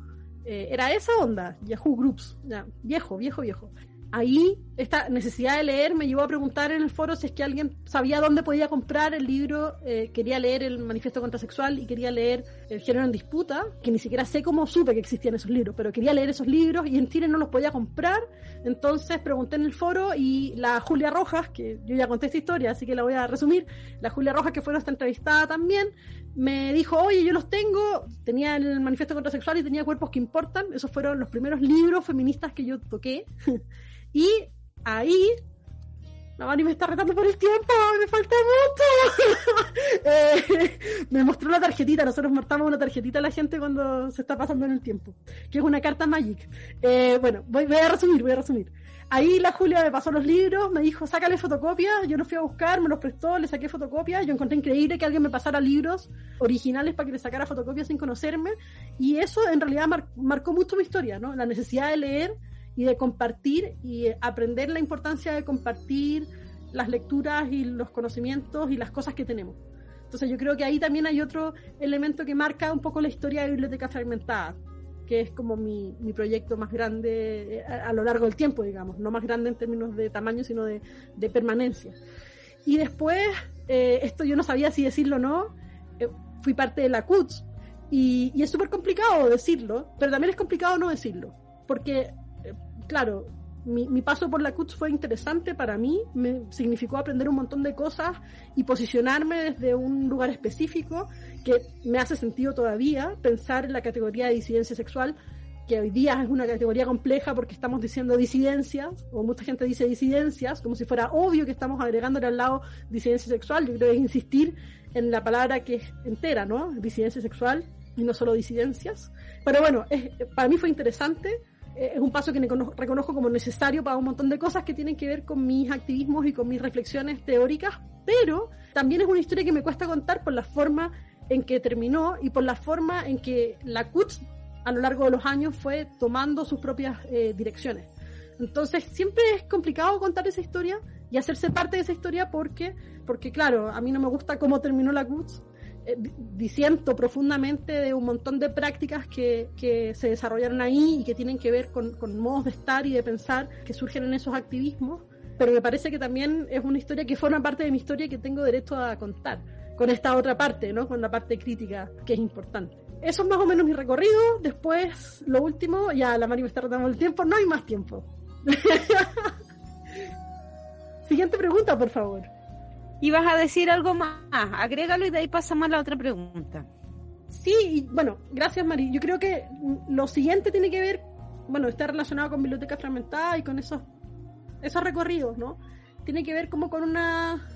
eh, era esa onda, Yahoo Groups, ya, viejo, viejo, viejo. Ahí esta necesidad de leer me llevó a preguntar en el foro si es que alguien sabía dónde podía comprar el libro, eh, quería leer el manifiesto contrasexual y quería leer el género en disputa, que ni siquiera sé cómo supe que existían esos libros, pero quería leer esos libros y en Chile no los podía comprar, entonces pregunté en el foro y la Julia Rojas, que yo ya conté esta historia, así que la voy a resumir, la Julia Rojas que fue nuestra entrevistada también, me dijo, oye, yo los tengo, tenía el manifiesto contrasexual y tenía cuerpos que importan, esos fueron los primeros libros feministas que yo toqué. Y ahí, la Mari me está retando por el tiempo, me falta mucho. eh, me mostró la tarjetita, nosotros mostramos una tarjetita a la gente cuando se está pasando en el tiempo, que es una carta Magic. Eh, bueno, voy, voy a resumir, voy a resumir. Ahí la Julia me pasó los libros, me dijo, sácale fotocopias, yo los fui a buscar, me los prestó, le saqué fotocopias, yo encontré increíble que alguien me pasara libros originales para que le sacara fotocopias sin conocerme, y eso en realidad mar marcó mucho mi historia, ¿no? La necesidad de leer y de compartir y aprender la importancia de compartir las lecturas y los conocimientos y las cosas que tenemos. Entonces yo creo que ahí también hay otro elemento que marca un poco la historia de Biblioteca Fragmentada, que es como mi, mi proyecto más grande eh, a, a, lo largo del tiempo, digamos, no más grande en términos de tamaño, sino de, de permanencia. Y después, eh, esto yo no sabía si decirlo o no, eh, fui parte de la CUTS, y, y es súper complicado decirlo, pero también es complicado no decirlo, porque claro, mi, paso por la CUTS fue interesante para mí, me significó aprender un montón de cosas y posicionarme desde un lugar específico que me hace sentido todavía pensar en la categoría de disidencia sexual, que hoy día es una categoría compleja porque estamos diciendo disidencias, o mucha gente dice disidencias, como si fuera obvio que estamos agregándole al lado disidencia sexual. Yo creo que insistir en la palabra que es entera, ¿no? Disidencia sexual y no solo disidencias. Pero bueno, para mí fue interesante es un paso que reconozco como necesario para un montón de cosas que tienen que ver con mis activismos y con mis reflexiones teóricas, pero también es una historia que me cuesta contar por la forma en que terminó y por la forma en que la CUTS a lo largo de los años fue tomando sus propias eh, direcciones. Entonces siempre es complicado contar esa historia y hacerse parte de esa historia porque, porque claro, a mí no me gusta cómo terminó la CUTS, eh, disiento profundamente de un montón de prácticas que, que, se desarrollaron ahí y que tienen que ver con, con, modos de estar y de pensar que surgen en esos activismos, pero me parece que también es una historia que forma parte de mi historia y que tengo derecho a contar, con esta otra parte, ¿no? con la parte crítica que es importante. Eso es más o menos mi recorrido. Después, lo último, ya la Mari me está rotando el tiempo, no hay más tiempo. Siguiente pregunta, por favor. ¿Y vas a decir algo más? Agrégalo y de ahí pasamos a la otra pregunta. Sí, y bueno, gracias Mari. Yo creo que lo siguiente tiene que ver, bueno, está relacionado con biblioteca fragmentada y con esos, esos recorridos, ¿no? Tiene que ver como con una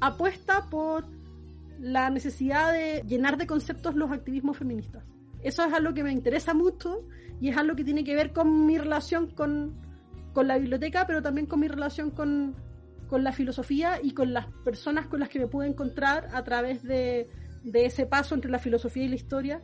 apuesta por la necesidad de llenar de conceptos los activismos feministas. Eso es algo que me interesa mucho y es algo que tiene que ver con mi relación con, con la biblioteca, pero también con mi relación con, con la filosofía y con las personas con las que me pude encontrar a través de, de ese paso entre la filosofía y la historia.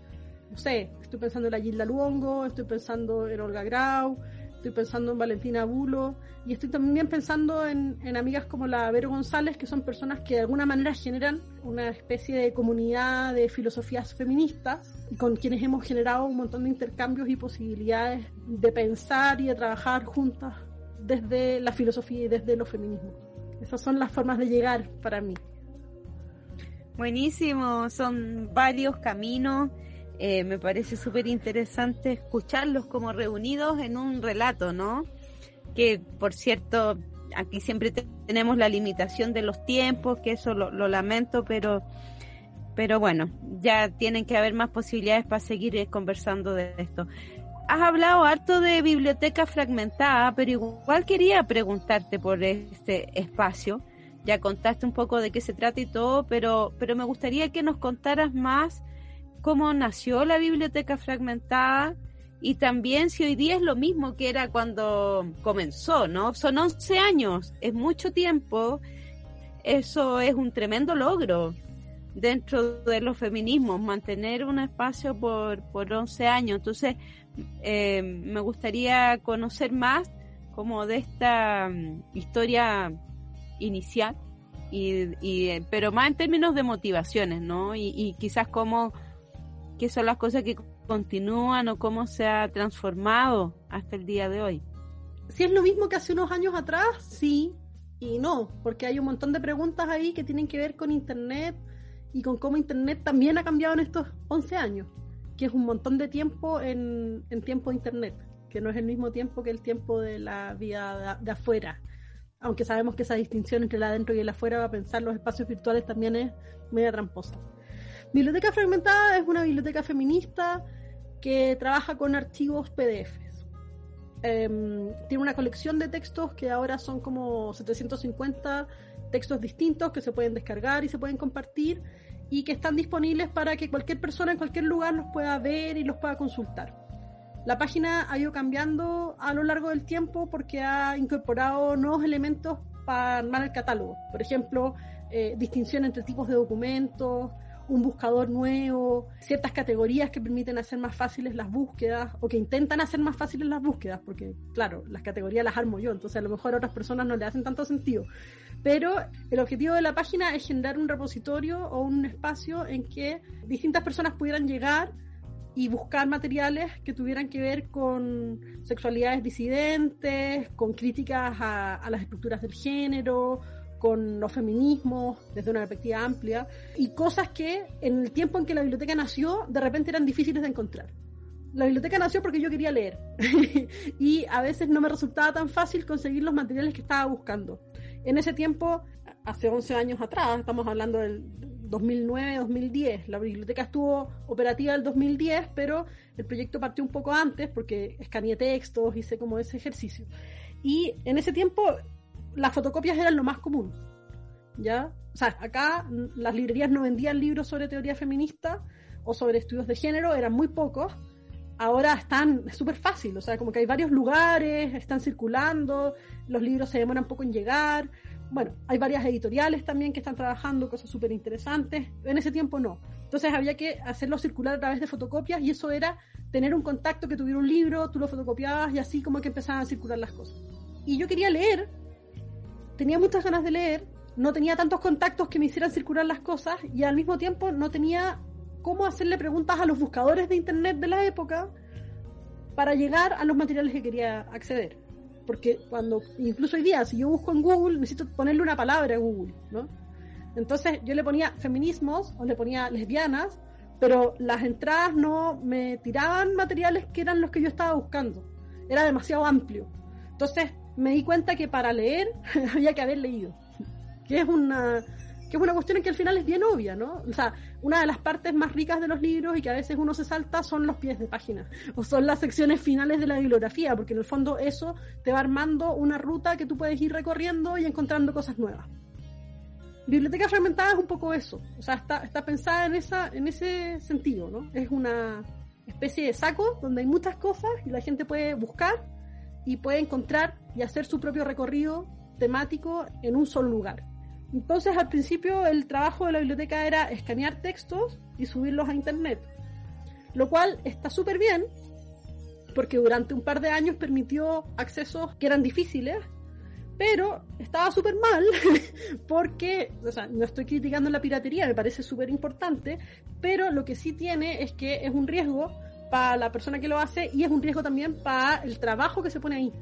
No sé, estoy pensando en la Gilda Luongo, estoy pensando en Olga Grau, estoy pensando en Valentina Bulo y estoy también pensando en, en, amigas como la Vero González, que son personas que de alguna manera generan una especie de comunidad de filosofías feministas y con quienes hemos generado un montón de intercambios y posibilidades de pensar y de trabajar juntas desde la filosofía y desde los feminismos. Esas son las formas de llegar para mí. Buenísimo, son varios caminos. Eh, me parece súper interesante escucharlos como reunidos en un relato, ¿no? Que, por cierto, aquí siempre tenemos la limitación de los tiempos, que eso lo, lo lamento, pero, pero bueno, ya tienen que haber más posibilidades para seguir conversando de esto. Has hablado harto de biblioteca fragmentada, pero igual quería preguntarte por este espacio. Ya contaste un poco de qué se trata y todo, pero, pero me gustaría que nos contaras más cómo nació la biblioteca fragmentada y también si hoy día es lo mismo que era cuando comenzó, ¿no? Son 11 años, es mucho tiempo, eso es un tremendo logro dentro de los feminismos, mantener un espacio por, por 11 años. Entonces, eh, me gustaría conocer más como de esta mm, historia inicial, y, pero más en términos de motivaciones, ¿no? Y, quizás cómo, qué son las cosas que continúan o cómo se ha transformado hasta el día de hoy. Si es lo mismo que hace unos años atrás, sí y no, porque hay un montón de preguntas ahí que tienen que ver con Internet y con cómo Internet también ha cambiado en estos 11 años que es un montón de tiempo en, tiempo de Internet, que no es el mismo tiempo que el tiempo de la vida de, afuera. Aunque sabemos que esa distinción entre el adentro y el afuera, va a pensar los espacios virtuales también es media tramposa. Biblioteca Fragmentada es una biblioteca feminista que trabaja con archivos PDFs. Em, tiene una colección de textos que ahora son como 750 textos distintos que se pueden descargar y se pueden compartir y que están disponibles para que cualquier persona en cualquier lugar los pueda ver y los pueda consultar. La página ha ido cambiando a lo largo del tiempo porque ha incorporado nuevos elementos para armar el catálogo. Por ejemplo, eh, distinción entre tipos de documentos, un buscador nuevo, ciertas categorías que permiten hacer más fáciles las búsquedas o que intentan hacer más fáciles las búsquedas, porque claro, las categorías las armo yo, entonces a lo mejor a otras personas no le hacen tanto sentido. Pero el objetivo de la página es generar un repositorio o un espacio en que distintas personas pudieran llegar y buscar materiales que tuvieran que ver con sexualidades disidentes, con críticas a, a las estructuras del género, con los feminismos desde una perspectiva amplia y cosas que en el tiempo en que la biblioteca nació de repente eran difíciles de encontrar. La biblioteca nació porque yo quería leer y a veces no me resultaba tan fácil conseguir los materiales que estaba buscando. En ese tiempo, hace 11 años atrás, estamos hablando del 2009-2010, la biblioteca estuvo operativa el 2010, pero el proyecto partió un poco antes porque escaneé textos, hice como ese ejercicio. Y en ese tiempo las fotocopias eran lo más común. ¿Ya? O sea, acá las librerías no vendían libros sobre teoría feminista o sobre estudios de género, eran muy pocos. Ahora están, es súper fácil, o sea, como que hay varios lugares, están circulando, los libros se demoran poco en llegar. Bueno, hay varias editoriales también que están trabajando cosas súper interesantes. En ese tiempo no. Entonces había que hacerlo circular a través de fotocopias y eso era tener un contacto que tuviera un libro, tú lo fotocopiabas y así como que empezaban a circular las cosas. Y yo quería leer, tenía muchas ganas de leer, no tenía tantos contactos que me hicieran circular las cosas y al mismo tiempo no tenía cómo hacerle preguntas a los buscadores de internet de la época para llegar a los materiales que quería acceder. Porque cuando, incluso hoy día, si yo busco en Google, necesito ponerle una palabra a Google, ¿no? Entonces yo le ponía feminismos o le ponía lesbianas, pero las entradas no me tiraban materiales que eran los que yo estaba buscando. Era demasiado amplio. Entonces me di cuenta que para leer había que haber leído, que es una que es una cuestión que al final es bien obvia, ¿no? O sea, una de las partes más ricas de los libros y que a veces uno se salta son los pies de página o son las secciones finales de la bibliografía, porque en el fondo eso te va armando una ruta que tú puedes ir recorriendo y encontrando cosas nuevas. Biblioteca fragmentada es un poco eso, o sea, está, está pensada en, esa, en ese sentido, ¿no? Es una especie de saco donde hay muchas cosas y la gente puede buscar y puede encontrar y hacer su propio recorrido temático en un solo lugar. Entonces al principio el trabajo de la biblioteca era escanear textos y subirlos a internet, lo cual está súper bien porque durante un par de años permitió accesos que eran difíciles, pero estaba súper mal porque, o sea, no estoy criticando la piratería, me parece súper importante, pero lo que sí tiene es que es un riesgo para la persona que lo hace y es un riesgo también para el trabajo que se pone ahí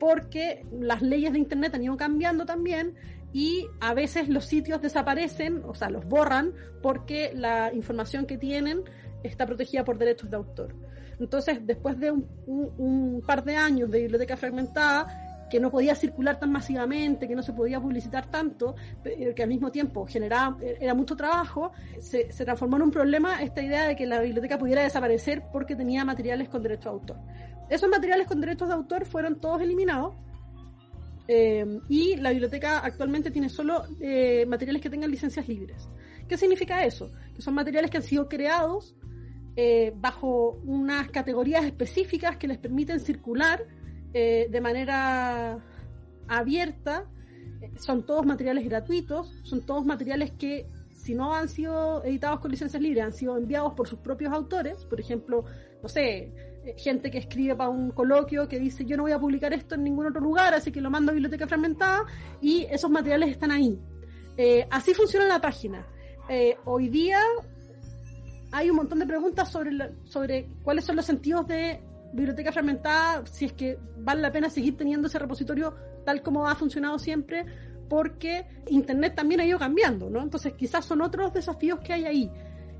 porque las leyes de Internet han ido cambiando también y a veces los sitios desaparecen, o sea, los borran porque la información que tienen está protegida por derechos de autor. Entonces, después de un, par de años de biblioteca fragmentada, que no podía circular tan masivamente, que no se podía publicitar tanto, que al mismo tiempo generaba, era mucho trabajo, se, transformó en un problema esta idea de que la biblioteca pudiera desaparecer porque tenía materiales con derecho de autor. Esos materiales con derechos de autor fueron todos eliminados eh, y la biblioteca actualmente tiene solo eh, materiales que tengan licencias libres. ¿Qué significa eso? Que son materiales que han sido creados eh, bajo unas categorías específicas que les permiten circular eh, de manera abierta. Son todos materiales gratuitos, son todos materiales que si no han sido editados con licencias libres, han sido enviados por sus propios autores, por ejemplo, no sé, eh, gente que escribe para un coloquio que dice yo no voy a publicar esto en ningún otro lugar, así que lo mando a biblioteca fragmentada y esos materiales están ahí. Eh, así funciona la página. hoy día hay un montón de preguntas sobre, sobre cuáles son los sentidos de biblioteca fragmentada, si es que vale la pena seguir teniendo ese repositorio tal como ha funcionado siempre, porque Internet también ha ido cambiando, ¿no? Entonces quizás son otros desafíos que hay ahí.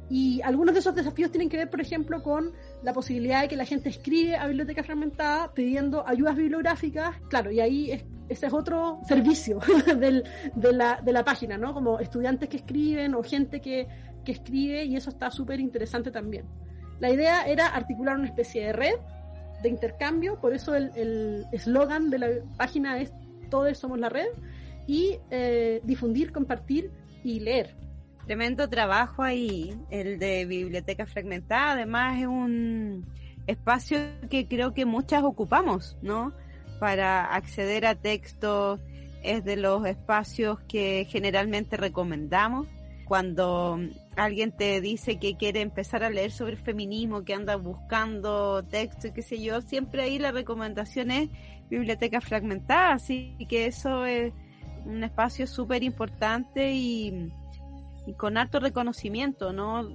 Y algunos de esos desafíos tienen que ver, por ejemplo, con la posibilidad de que la gente escribe a biblioteca fragmentada pidiendo ayudas bibliográficas, claro, y ahí es, ese es otro servicio del, de, la, de la página, ¿no? Como estudiantes que escriben o gente que, que escribe, y eso está súper interesante también. La idea era articular una especie de red de intercambio, por eso el eslogan de la página es Todos somos la red, y eh, difundir, compartir y leer. Tremendo trabajo ahí, el de Biblioteca Fragmentada, además es un espacio que creo que muchas ocupamos, ¿no? Para acceder a textos, es de los espacios que generalmente recomendamos cuando alguien te dice que quiere empezar a leer sobre feminismo, que anda buscando texto y qué sé yo, siempre ahí la recomendación es biblioteca fragmentada, así que eso es un espacio súper importante y, con alto reconocimiento, ¿no?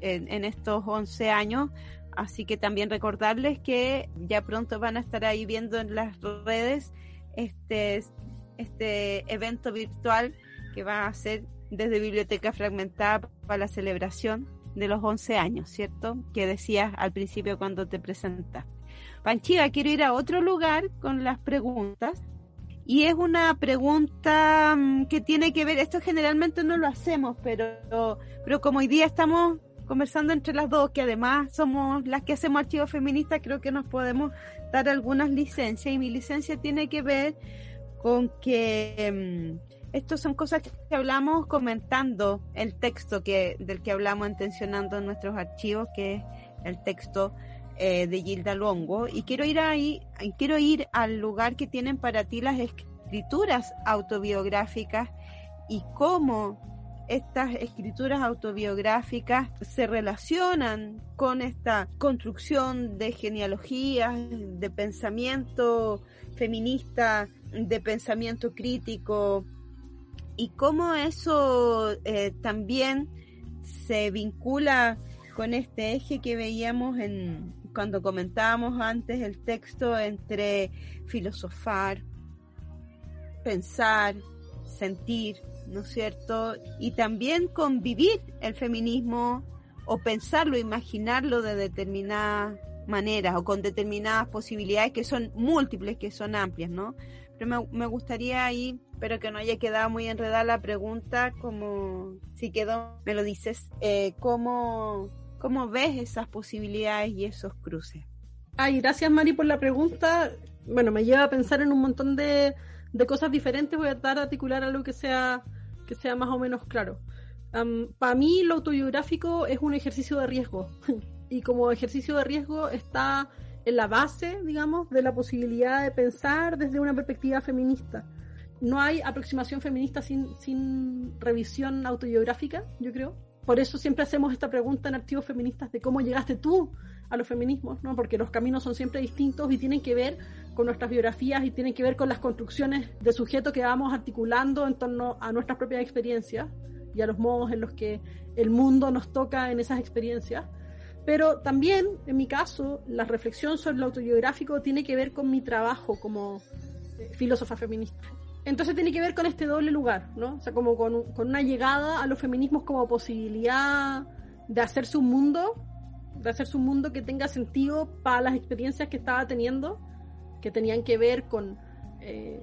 En, estos 11 años, así que también recordarles que ya pronto van a estar ahí viendo en las redes este, este evento virtual que va a ser desde Biblioteca Fragmentada para la celebración de los 11 años, ¿cierto? Que decías al principio cuando te presentaste. Panchiva, quiero ir a otro lugar con las preguntas. Y es una pregunta mm, que tiene que ver, esto generalmente no lo hacemos, pero, pero como hoy día estamos conversando entre las dos, que además somos las que hacemos archivos feministas, creo que nos podemos dar algunas licencias. Y mi licencia tiene que ver con que mm, estas son cosas que hablamos comentando el texto que, del que hablamos intencionando en nuestros archivos, que es el texto eh, de Gilda Longo. Y quiero ir ahí, quiero ir al lugar que tienen para ti las escrituras autobiográficas y cómo estas escrituras autobiográficas se relacionan con esta construcción de genealogías, de pensamiento feminista, de pensamiento crítico, y cómo eso eh, también se vincula con este eje que veíamos en cuando comentábamos antes el texto entre filosofar, pensar, sentir, ¿no es cierto? Y también convivir el feminismo o pensarlo, imaginarlo de determinadas maneras o con determinadas posibilidades que son múltiples, que son amplias, ¿no? Pero me, me gustaría ahí Espero que no haya quedado muy enredada la pregunta, como si quedó, me lo dices, eh, ¿cómo, ¿cómo ves esas posibilidades y esos cruces? Ay, gracias Mari por la pregunta. Bueno, me lleva a pensar en un montón de, de cosas diferentes. Voy a tratar de articular algo que sea, que sea más o menos claro. Para mí lo autobiográfico es un ejercicio de riesgo y como ejercicio de riesgo está en la base, digamos, de la posibilidad de pensar desde una perspectiva feminista no hay aproximación feminista sin, sin revisión autobiográfica, yo creo. Por eso siempre hacemos esta pregunta en archivos feministas de cómo llegaste tú a los feminismos, ¿no? Porque los caminos son siempre distintos y tienen que ver con nuestras biografías y tienen que ver con las construcciones de sujeto que vamos articulando en torno a nuestras propias experiencias y a los modos en los que el mundo nos toca en esas experiencias. Pero también, en mi caso, la reflexión sobre lo autobiográfico tiene que ver con mi trabajo como eh, filósofa feminista. Entonces tiene que ver con este doble lugar, ¿no? O sea, como con, una llegada a los feminismos como posibilidad de hacerse un mundo, de hacerse un mundo que tenga sentido para las experiencias que estaba teniendo, que tenían que ver con eh,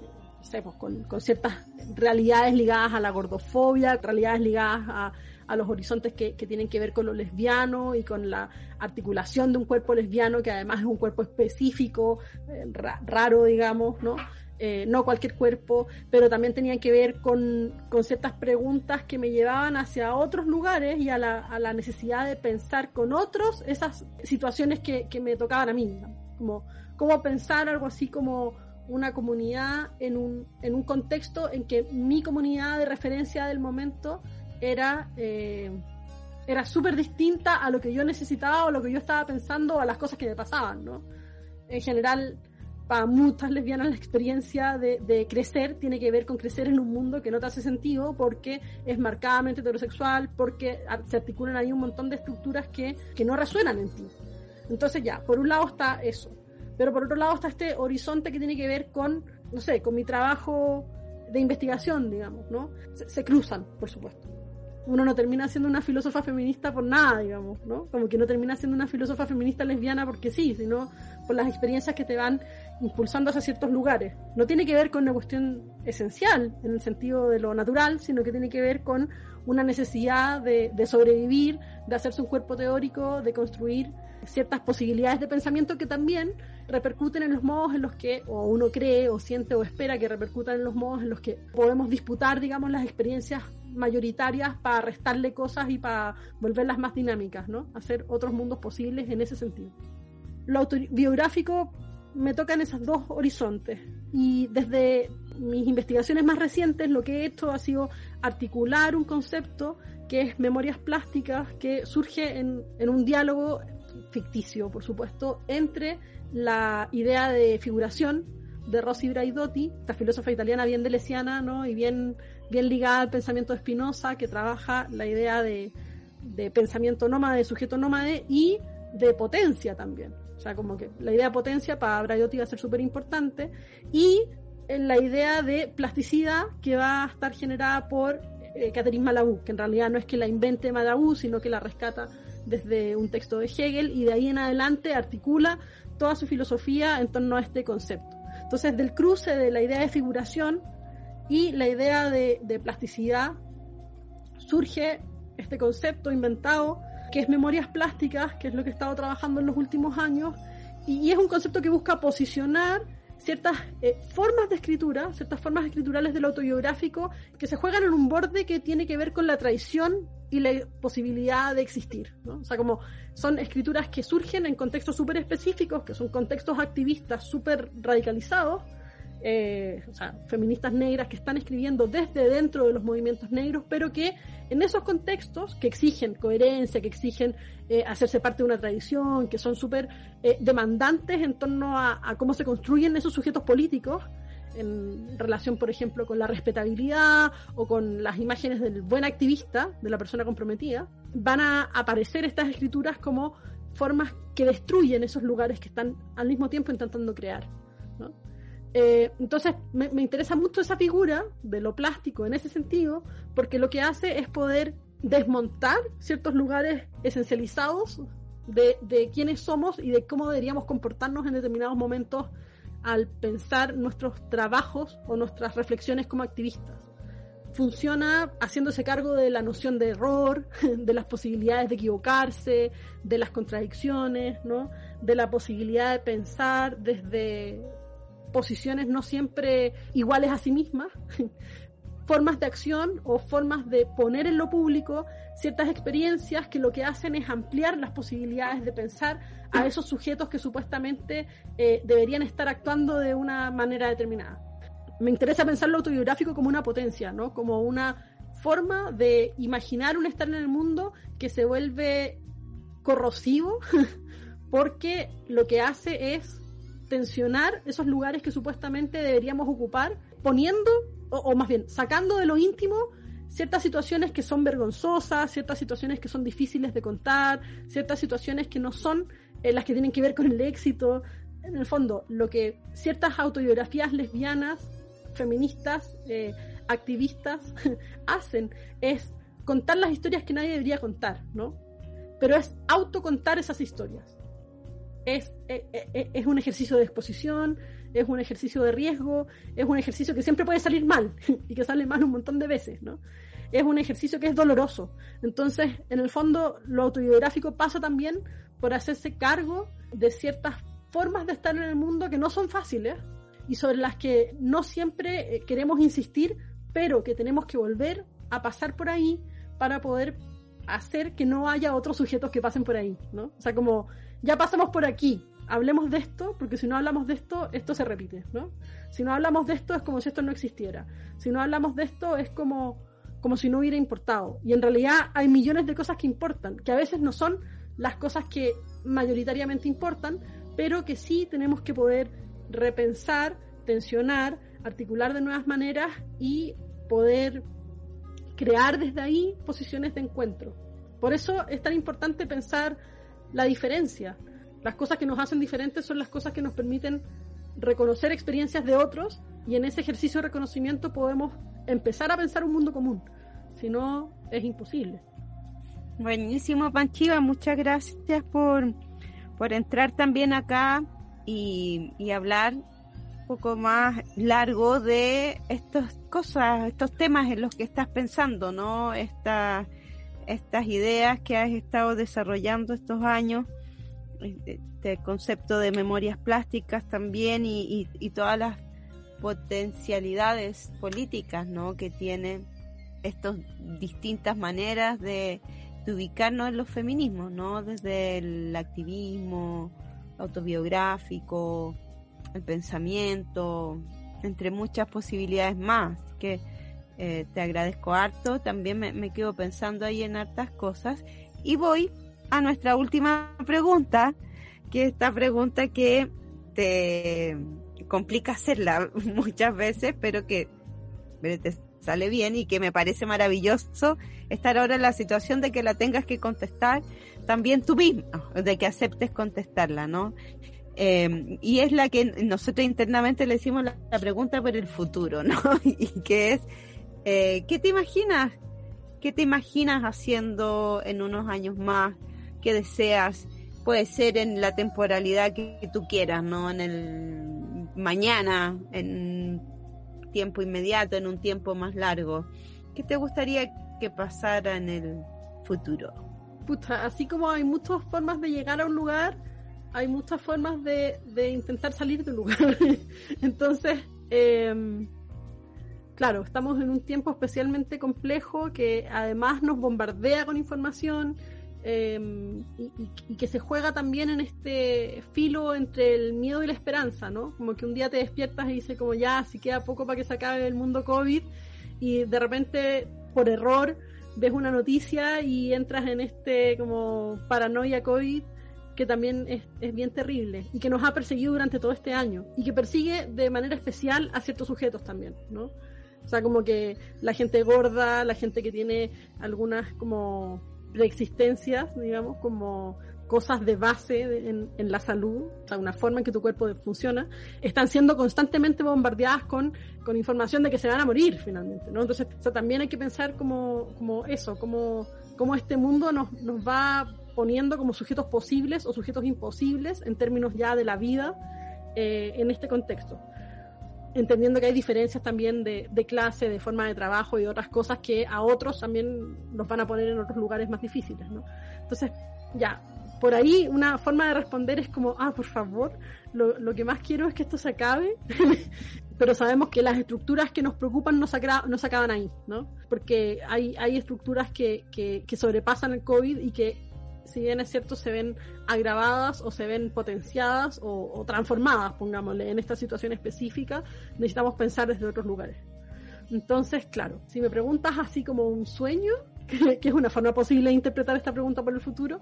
pues, con, con, ciertas realidades ligadas a la gordofobia, realidades ligadas a, a los horizontes que, que, tienen que ver con lo lesbiano y con la articulación de un cuerpo lesbiano que además es un cuerpo específico, eh, raro, digamos, ¿no? Eh, no cualquier cuerpo, pero también tenían que ver con, con, ciertas preguntas que me llevaban hacia otros lugares y a la, a la necesidad de pensar con otros esas situaciones que, que me tocaban a mí, como cómo pensar algo así como una comunidad en un, en un contexto en que mi comunidad de referencia del momento era, eh, era súper distinta a lo que yo necesitaba o lo que yo estaba pensando o a las cosas que me pasaban, ¿no? En general, para muchas lesbianas la experiencia de, de, crecer tiene que ver con crecer en un mundo que no te hace sentido porque es marcadamente heterosexual, porque se articulan ahí un montón de estructuras que, que no resuenan en ti. Entonces ya, por un lado está eso, pero por otro lado está este horizonte que tiene que ver con, no sé, con mi trabajo de investigación, digamos, ¿no? se cruzan, por supuesto uno no termina siendo una filósofa feminista por nada, digamos, ¿no? Como que no termina siendo una filósofa feminista lesbiana porque sí, sino por las experiencias que te van impulsando hacia ciertos lugares. No tiene que ver con una cuestión esencial en el sentido de lo natural, sino que tiene que ver con una necesidad de, de sobrevivir, de hacerse un cuerpo teórico, de construir ciertas posibilidades de pensamiento que también repercuten en los modos en los que o uno cree o siente o espera que repercutan en los modos en los que podemos disputar, digamos, las experiencias mayoritarias para restarle cosas y para volverlas más dinámicas, ¿no? Hacer otros mundos posibles en ese sentido. Lo autobiográfico me toca en esos dos horizontes y desde mis investigaciones más recientes lo que he hecho ha sido articular un concepto que es memorias plásticas que surge en, en un diálogo ficticio, por supuesto, entre la idea de figuración de Rossi Braidotti, esta filósofa italiana bien delesiana, ¿no? Y bien, bien ligada al pensamiento de Spinoza, que trabaja la idea de, de pensamiento nómade, de sujeto nómade y de potencia también. O sea, como que la idea de potencia para Braidotti va a ser súper importante. Y la idea de plasticidad que va a estar generada por eh, Catherine Malabou, que en realidad no es que la invente Malabou, sino que la rescata desde un texto de Hegel y de ahí en adelante articula toda su filosofía en torno a este concepto. Entonces, del cruce de la idea de figuración y la idea de, plasticidad, surge este concepto inventado que es memorias plásticas, que es lo que he estado trabajando en los últimos años, y, es un concepto que busca posicionar ciertas eh, formas de escritura, ciertas formas escriturales del autobiográfico que se juegan en un borde que tiene que ver con la traición y la posibilidad de existir. ¿no? O sea, como son escrituras que surgen en contextos súper específicos, que son contextos activistas súper radicalizados, eh, o sea, feministas negras que están escribiendo desde dentro de los movimientos negros, pero que en esos contextos que exigen coherencia, que exigen eh, hacerse parte de una tradición, que son súper eh, demandantes en torno a, a, cómo se construyen esos sujetos políticos, en relación, por ejemplo, con la respetabilidad o con las imágenes del buen activista, de la persona comprometida, van a aparecer estas escrituras como formas que destruyen esos lugares que están al mismo tiempo intentando crear. Eh, entonces, me, interesa mucho esa figura de lo plástico en ese sentido, porque lo que hace es poder desmontar ciertos lugares esencializados de, de quiénes somos y de cómo deberíamos comportarnos en determinados momentos al pensar nuestros trabajos o nuestras reflexiones como activistas. Funciona haciéndose cargo de la noción de error, de las posibilidades de equivocarse, de las contradicciones, ¿no? de la posibilidad de pensar desde posiciones no siempre iguales a sí mismas, formas de acción o formas de poner en lo público ciertas experiencias que lo que hacen es ampliar las posibilidades de pensar a esos sujetos que supuestamente eh, deberían estar actuando de una manera determinada. Me interesa pensar lo autobiográfico como una potencia, ¿no? Como una forma de imaginar un estar en el mundo que se vuelve corrosivo porque lo que hace es tensionar esos lugares que supuestamente deberíamos ocupar poniendo o, más bien sacando de lo íntimo ciertas situaciones que son vergonzosas, ciertas situaciones que son difíciles de contar, ciertas situaciones que no son eh, las que tienen que ver con el éxito. En el fondo, lo que ciertas autobiografías lesbianas, feministas, eh, activistas hacen es contar las historias que nadie debería contar, ¿no? Pero es autocontar esas historias. Es, eh, es un ejercicio de exposición, es un ejercicio de riesgo, es un ejercicio que siempre puede salir mal y que sale mal un montón de veces, ¿no? Es un ejercicio que es doloroso. Entonces, en el fondo, lo autobiográfico pasa también por hacerse cargo de ciertas formas de estar en el mundo que no son fáciles y sobre las que no siempre eh, queremos insistir, pero que tenemos que volver a pasar por ahí para poder hacer que no haya otros sujetos que pasen por ahí, ¿no? O sea, como ya pasamos por aquí, hablemos de esto, porque si no hablamos de esto, esto se repite, ¿no? Si no hablamos de esto es como si esto no existiera. Si no hablamos de esto es como, como si no hubiera importado. Y en realidad hay millones de cosas que importan, que a veces no son las cosas que mayoritariamente importan, pero que sí tenemos que poder repensar, tensionar, articular de nuevas maneras y poder crear desde ahí posiciones de encuentro. Por eso es tan importante pensar la diferencia. Las cosas que nos hacen diferentes son las cosas que nos permiten reconocer experiencias de otros y en ese ejercicio de reconocimiento podemos empezar a pensar un mundo común. Si no, es imposible. Buenísimo, Panchiva. Muchas gracias por, por entrar también acá y, y hablar un poco más largo de estas cosas, estos temas en los que estás pensando, ¿no? Esta, estas ideas que has estado desarrollando estos años, este concepto de memorias plásticas también y, y, todas las potencialidades políticas, ¿no? Que tienen estas distintas maneras de, de ubicarnos en los feminismos, ¿no? Desde el activismo autobiográfico, el pensamiento, entre muchas posibilidades más, que eh, te agradezco harto, también me, quedo pensando ahí en hartas cosas y voy a nuestra última pregunta, que esta pregunta que te complica hacerla muchas veces, pero que te sale bien y que me parece maravilloso estar ahora en la situación de que la tengas que contestar también tú mismo, de que aceptes contestarla, ¿no? Eh, y es la que nosotros internamente le decimos la, pregunta por el futuro, ¿no? y que es, eh, ¿qué te imaginas? ¿Qué te imaginas haciendo en unos años más? ¿Qué deseas? Puede ser en la temporalidad que, tú quieras, ¿no? En el mañana, en tiempo inmediato, en un tiempo más largo. ¿Qué te gustaría que pasara en el futuro? Puta, así como hay muchas formas de llegar a un lugar, hay muchas formas de, intentar salir de un lugar. Entonces, em, claro, estamos en un tiempo especialmente complejo que además nos bombardea con información em, y, que se juega también en este filo entre el miedo y la esperanza, ¿no? Como que un día te despiertas y dices como ya, si queda poco para que se acabe el mundo COVID y de repente, por error, ves una noticia y entras en este como paranoia COVID que también es, es, bien terrible y que nos ha perseguido durante todo este año y que persigue de manera especial a ciertos sujetos también, ¿no? O sea, como que la gente gorda, la gente que tiene algunas como preexistencias, digamos, como cosas de base en, la salud, o sea, una forma en que tu cuerpo funciona, están siendo constantemente bombardeadas con, con información de que se van a morir finalmente, ¿no? Entonces, o sea, también hay que pensar como, como eso, como, como este mundo nos, nos va poniendo como sujetos posibles o sujetos imposibles en términos ya de la vida eh, en este contexto. Entendiendo que hay diferencias también de, clase, de forma de trabajo y otras cosas que a otros también nos van a poner en otros lugares más difíciles, ¿no? Entonces, ya, por ahí una forma de responder es como, ah, por favor, lo, lo que más quiero es que esto se acabe, pero sabemos que las estructuras que nos preocupan no se, no se acaban ahí, ¿no? Porque hay, hay estructuras que, que, que sobrepasan el COVID y que si bien es cierto, se ven agravadas o se ven potenciadas o, transformadas, pongámosle, en esta situación específica, necesitamos pensar desde otros lugares. Entonces, claro, si me preguntas así como un sueño, que, es una forma posible de interpretar esta pregunta por el futuro,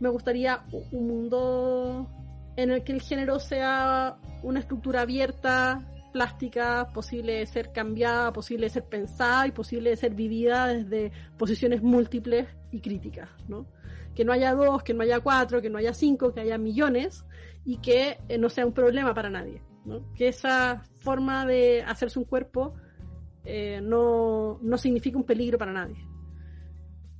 me gustaría un mundo en el que el género sea una estructura abierta, plástica, posible de ser cambiada, posible de ser pensada y posible de ser vivida desde posiciones múltiples y críticas, ¿no? Que no haya dos, que no haya cuatro, que no haya cinco, que haya millones y que eh, no sea un problema para nadie. Que esa forma de hacerse un cuerpo eh, no, no significa un peligro para nadie.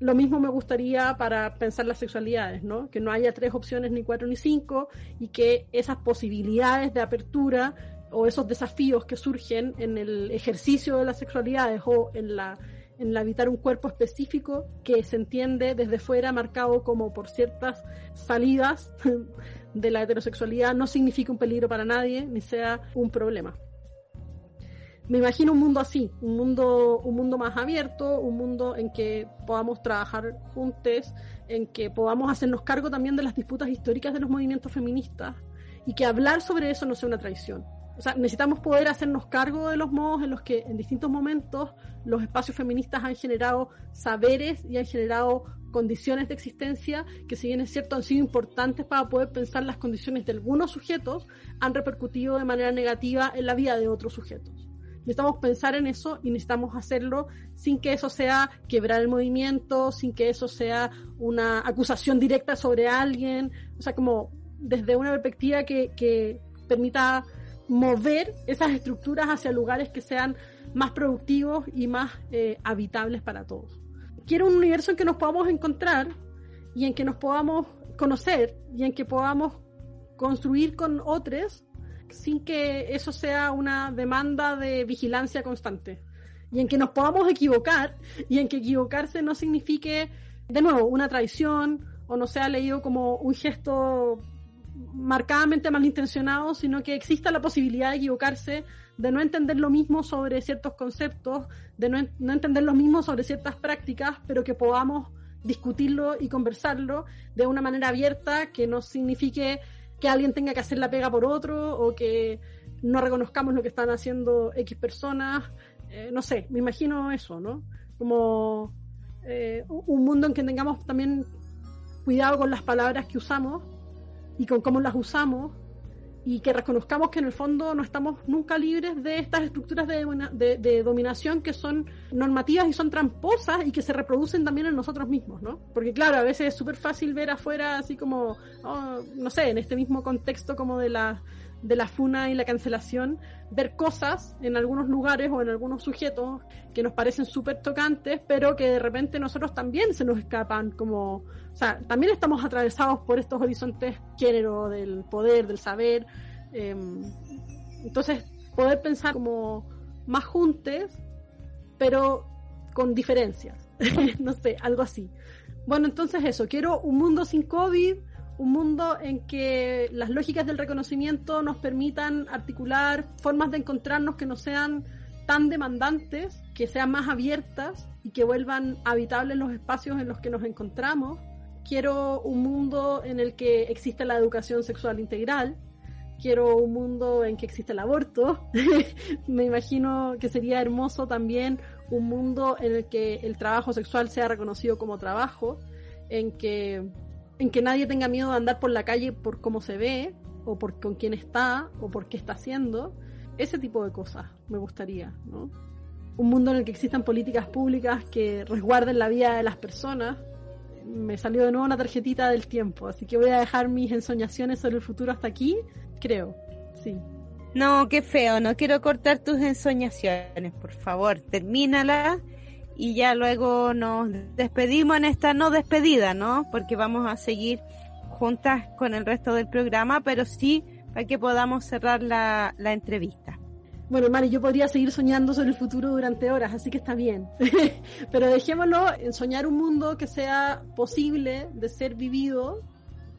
Lo mismo me gustaría para pensar las sexualidades, ¿no? Que no haya tres opciones, ni cuatro, ni cinco, y que esas posibilidades de apertura o esos desafíos que surgen en el ejercicio de las sexualidades o en la en habitar un cuerpo específico que se entiende desde fuera marcado como por ciertas salidas de la heterosexualidad no significa un peligro para nadie ni sea un problema. Me imagino un mundo así, un mundo, un mundo más abierto, un mundo en que podamos trabajar juntos, en que podamos hacernos cargo también de las disputas históricas de los movimientos feministas y que hablar sobre eso no sea una traición. O sea, necesitamos poder hacernos cargo de los modos en los que en distintos momentos los espacios feministas han generado saberes y han generado condiciones de existencia que si bien es cierto han sido importantes para poder pensar las condiciones de algunos sujetos, han repercutido de manera negativa en la vida de otros sujetos. Necesitamos pensar en eso y necesitamos hacerlo sin que eso sea quebrar el movimiento, sin que eso sea una acusación directa sobre alguien, o sea, como desde una perspectiva que, que permita mover esas estructuras hacia lugares que sean más productivos y más eh, habitables para todos. Quiero un universo en que nos podamos encontrar y en que nos podamos conocer y en que podamos construir con otros sin que eso sea una demanda de vigilancia constante. Y en que nos podamos equivocar y en que equivocarse no signifique, de nuevo, una traición o no sea leído como un gesto marcadamente malintencionado, sino que exista la posibilidad de equivocarse, de no entender lo mismo sobre ciertos conceptos, de no, entender lo mismo sobre ciertas prácticas, pero que podamos discutirlo y conversarlo de una manera abierta que no signifique que alguien tenga que hacer la pega por otro o que no reconozcamos lo que están haciendo X personas. Eh, no sé, me imagino eso, ¿no? Como eh, un mundo en que tengamos también cuidado con las palabras que usamos y con cómo las usamos y que reconozcamos que en el fondo no estamos nunca libres de estas estructuras de, de, dominación que son normativas y son tramposas y que se reproducen también en nosotros mismos, ¿no? Porque claro, a veces es súper fácil ver afuera así como, oh, no sé, en este mismo contexto como de la de la funa y la cancelación, ver cosas en algunos lugares o en algunos sujetos que nos parecen súper tocantes, pero que de repente nosotros también se nos escapan, como, o sea, también estamos atravesados por estos horizontes género, del poder, del saber. Em, entonces, poder pensar como más juntos, pero con diferencias. no sé, algo así. Bueno, entonces eso, quiero un mundo sin COVID, un mundo en que las lógicas del reconocimiento nos permitan articular formas de encontrarnos que no sean tan demandantes, que sean más abiertas y que vuelvan habitables los espacios en los que nos encontramos. Quiero un mundo en el que exista la educación sexual integral. Quiero un mundo en que exista el aborto. Me imagino que sería hermoso también un mundo en el que el trabajo sexual sea reconocido como trabajo, en que en que nadie tenga miedo de andar por la calle por cómo se ve, o por con quién está, o por qué está haciendo. Ese tipo de cosas me gustaría, ¿no? Un mundo en el que existan políticas públicas que resguarden la vida de las personas. Me salió de nuevo una tarjetita del tiempo, así que voy a dejar mis ensoñaciones sobre el futuro hasta aquí, creo, sí. No, qué feo, no quiero cortar tus ensoñaciones, por favor, termínala y ya luego nos despedimos en esta no despedida, ¿no? Porque vamos a seguir juntas con el resto del programa, pero sí para que podamos cerrar la, la entrevista. Bueno, Mari, yo podría seguir soñando sobre el futuro durante horas, así que está bien. pero dejémoslo en soñar un mundo que sea posible de ser vivido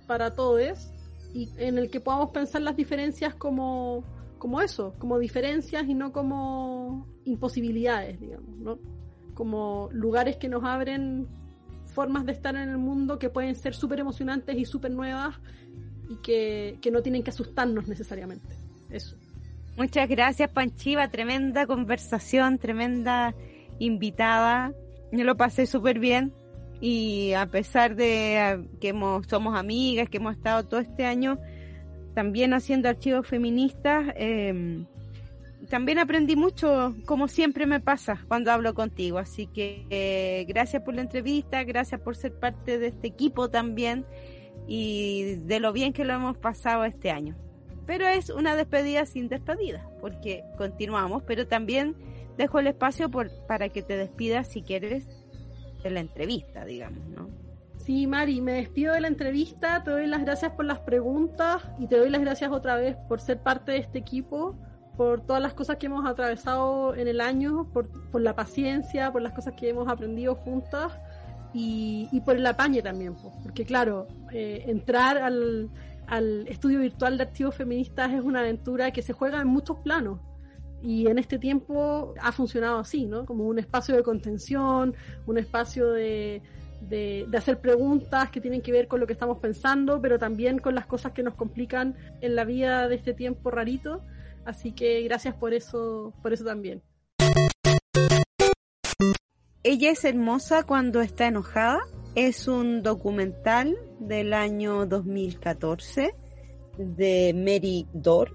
para todos y en el que podamos pensar las diferencias como, como eso, como diferencias y no como imposibilidades, digamos, ¿no? Como lugares que nos abren formas de estar en el mundo que pueden ser súper emocionantes y súper nuevas y que, no tienen que asustarnos necesariamente. Eso. Muchas gracias, Panchiva. Tremenda conversación, tremenda invitada. Yo lo pasé súper bien y a pesar de que somos amigas, que hemos estado todo este año también haciendo archivos feministas, eh, también aprendí mucho, como siempre me pasa cuando hablo contigo. Así que eh, gracias por la entrevista, gracias por ser parte de este equipo también y de lo bien que lo hemos pasado este año. Pero es una despedida sin despedida, porque continuamos, pero también dejo el espacio por, para que te despidas si quieres de la entrevista, digamos, ¿no? Sí, Mari, me despido de la entrevista, te doy las gracias por las preguntas y te doy las gracias otra vez por ser parte de este equipo por todas las cosas que hemos atravesado en el año, por, por la paciencia, por las cosas que hemos aprendido juntas y, por el apañe también, porque claro, eh, entrar al, al estudio virtual de archivos feministas es una aventura que se juega en muchos planos. Y en este tiempo ha funcionado así, ¿no? Como un espacio de contención, un espacio de, de, hacer preguntas que tienen que ver con lo que estamos pensando, pero también con las cosas que nos complican en la vida de este tiempo rarito. Así que gracias por eso, por eso también. Ella es hermosa cuando está enojada. Es un documental del año 2014 de Mary Dore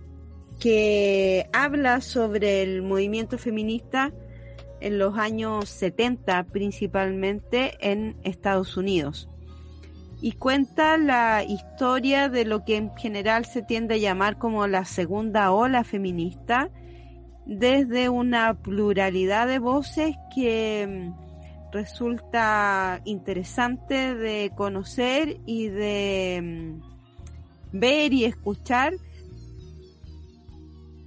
que habla sobre el movimiento feminista en los años 70 principalmente en Estados Unidos y cuenta la historia de lo que en general se tiende a llamar como la segunda ola feminista desde una pluralidad de voces que mm, resulta interesante de conocer y de mm, ver y escuchar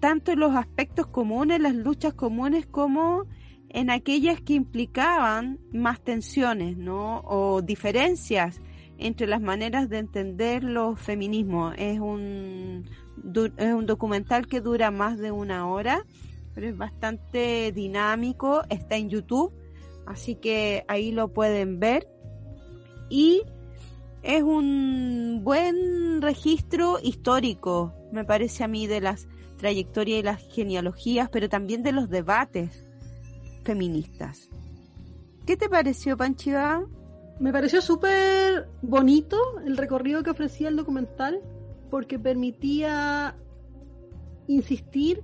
tanto en los aspectos comunes, las luchas comunes, como en aquellas que implicaban más tensiones, ¿no? O diferencias entre las maneras de entender los feminismos. Es un, es un documental que dura más de una hora, pero es bastante dinámico, está en YouTube, así que ahí lo pueden ver. Y es un buen registro histórico, me parece a mí, de las trayectorias y las genealogías, pero también de los debates feministas. ¿Qué te pareció, Panchiva? Me pareció súper bonito el recorrido que ofrecía el documental porque permitía insistir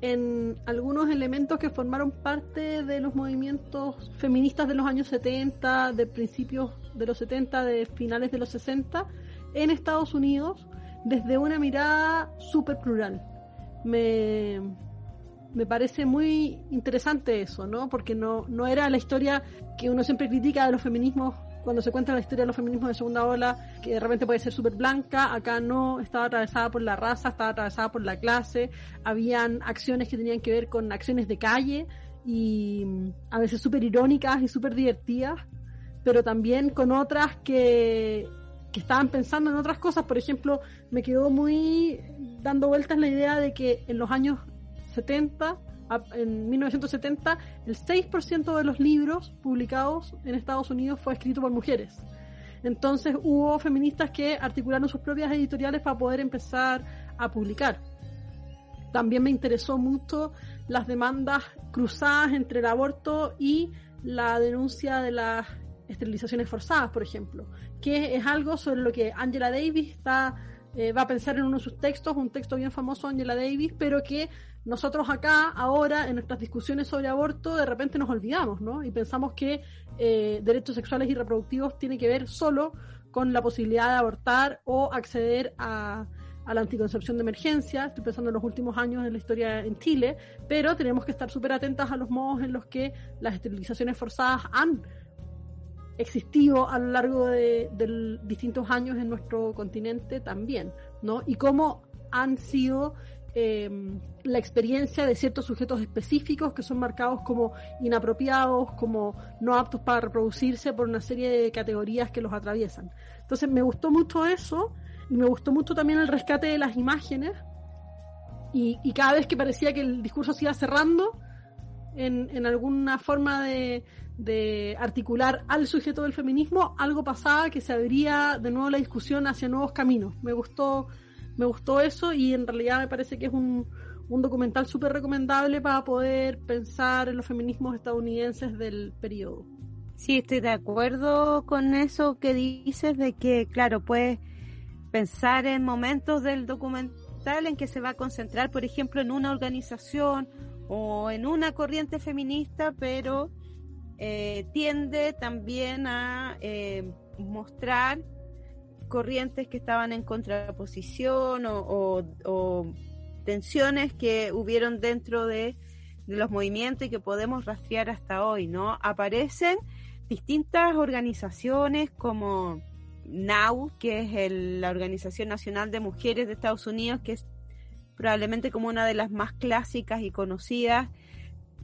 en algunos elementos que formaron parte de los movimientos feministas de los años 70, de principios de los 70, de finales de los 60, en Estados Unidos, desde una mirada súper plural. Me, me parece muy interesante eso, ¿no? Porque no, no era la historia que uno siempre critica de los feminismos cuando se cuenta la historia de los feminismos de segunda ola, que de repente puede ser súper blanca, acá no, estaba atravesada por la raza, estaba atravesada por la clase, habían acciones que tenían que ver con acciones de calle y mm, a veces súper irónicas y súper divertidas, pero también con otras que, que estaban pensando en otras cosas, por ejemplo, me quedó muy dando vueltas la idea de que en los años 70, en 1970, el 6% de los libros publicados en Estados Unidos fue escrito por mujeres. Entonces hubo feministas que articularon sus propias editoriales para poder empezar a publicar. También me interesó mucho las demandas cruzadas entre el aborto y la denuncia de las esterilizaciones forzadas, por ejemplo, que es algo sobre lo que Angela Davis está, eh, va a pensar en uno de sus textos, un texto bien famoso, Angela Davis, pero que nosotros acá, ahora, en nuestras discusiones sobre aborto, de repente nos olvidamos, ¿no? Y pensamos que eh, derechos sexuales y reproductivos tiene que ver solo con la posibilidad de abortar o acceder a, a la anticoncepción de emergencia. Estoy pensando en los últimos años en la historia en Chile, pero tenemos que estar súper atentas a los modos en los que las esterilizaciones forzadas han existido a lo largo de, distintos años en nuestro continente también, ¿no? Y cómo han sido eh, la experiencia de ciertos sujetos específicos que son marcados como inapropiados, como no aptos para reproducirse por una serie de categorías que los atraviesan. Entonces me gustó mucho eso y me gustó mucho también el rescate de las imágenes y, cada vez que parecía que el discurso se iba cerrando en alguna forma de, de articular al sujeto del feminismo, algo pasaba que se abría de nuevo la discusión hacia nuevos caminos. Me gustó me gustó eso y en realidad me parece que es un, un documental súper recomendable para poder pensar en los feminismos estadounidenses del periodo. Sí, estoy de acuerdo con eso que dices de que, claro, puedes pensar en momentos del documental en que se va a concentrar, por ejemplo, en una organización o en una corriente feminista, pero eh, tiende también a eh, mostrar corrientes que estaban en contraposición o, tensiones que hubieron dentro de, los movimientos y que podemos rastrear hasta hoy, ¿no? Aparecen distintas organizaciones como NOW, que es la Organización Nacional de Mujeres de Estados Unidos, que probablemente como una de las más clásicas y conocidas,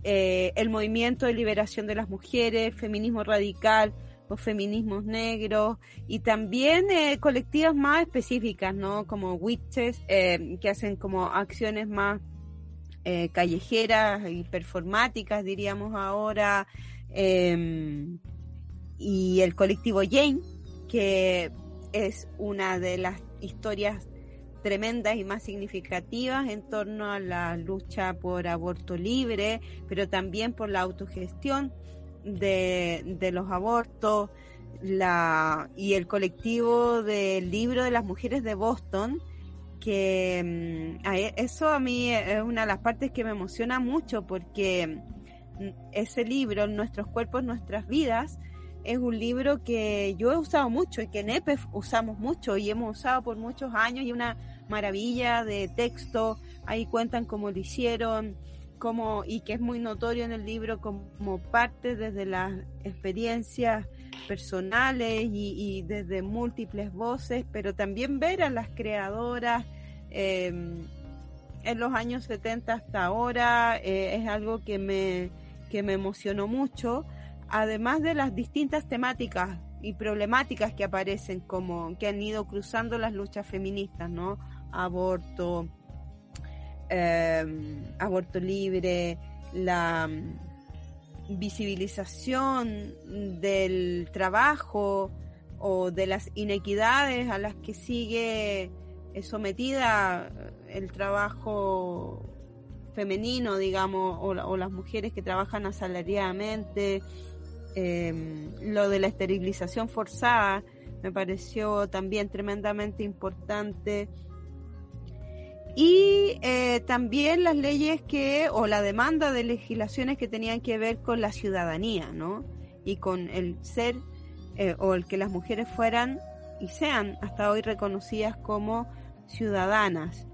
eh, el movimiento de liberación de las mujeres, feminismo radical, los feminismos negros y también eh, colectivas más específicas, ¿no? Como witches, eh, que hacen como acciones más eh, callejeras y performáticas, diríamos ahora, em, y el colectivo Jane, que es una de las historias tremendas y más significativas en torno a la lucha por aborto libre, pero también por la autogestión de, los abortos la, y el colectivo del libro de las mujeres de Boston, que mm, eso a mí es una de las partes que me emociona mucho porque mm, ese libro, Nuestros cuerpos, nuestras vidas, es un libro que yo he usado mucho y que en EPEF usamos mucho y hemos usado por muchos años y una maravilla de texto, ahí cuentan cómo lo hicieron, como, y que es muy notorio en el libro como parte desde las experiencias personales y, desde múltiples voces, pero también ver a las creadoras em, en los años 70 hasta ahora eh, es algo que me, que me emocionó mucho, además de las distintas temáticas y problemáticas que aparecen como que han ido cruzando las luchas feministas, ¿no? Aborto, Em, aborto libre, la mm, visibilización del trabajo o de las inequidades a las que sigue eh, sometida el trabajo femenino, digamos, o, las mujeres que trabajan asalariadamente, em, lo de la esterilización forzada me pareció también tremendamente importante y eh, también las leyes que, o la demanda de legislaciones que tenían que ver con la ciudadanía, ¿no? Y con el ser, eh, o el que las mujeres fueran y sean hasta hoy reconocidas como ciudadanas.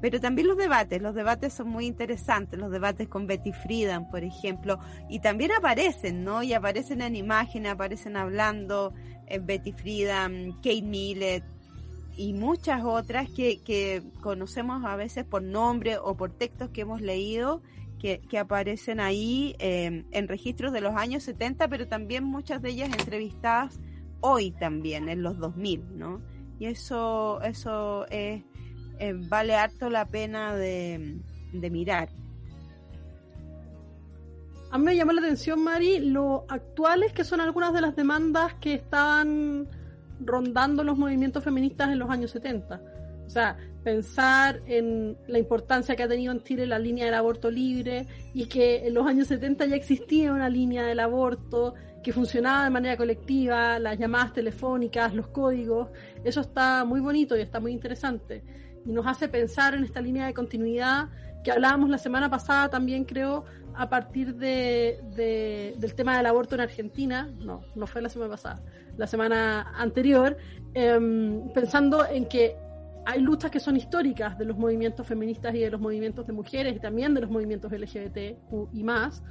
Pero también los debates, los debates son muy interesantes, los debates con Betty Friedan, por ejemplo, y también aparecen, ¿no? Y aparecen en imágenes, aparecen hablando eh, Betty Friedan, Kate Millett, y muchas otras que, que, conocemos a veces por nombre o por textos que hemos leído que, que aparecen ahí em, en registros de los años 70, pero también muchas de ellas entrevistadas hoy también, en los 2000, ¿no? Y eso, eso es, eh, vale harto la pena de, de mirar. A mí me llamó la atención, Mari, lo actuales que son algunas de las demandas que estaban rondando los movimientos feministas en los años 70. O sea, pensar en la importancia que ha tenido en Chile la línea del aborto libre y que en los años 70 ya existía una línea del aborto que funcionaba de manera colectiva, las llamadas telefónicas, los códigos, eso está muy bonito y está muy interesante. Y nos hace pensar en esta línea de continuidad que hablábamos la semana pasada también creo a partir de, del tema del aborto en Argentina, no, no fue la semana pasada, la semana anterior, em, pensando en que hay luchas que son históricas de los movimientos feministas y de los movimientos de mujeres y también de los movimientos LGBT y más,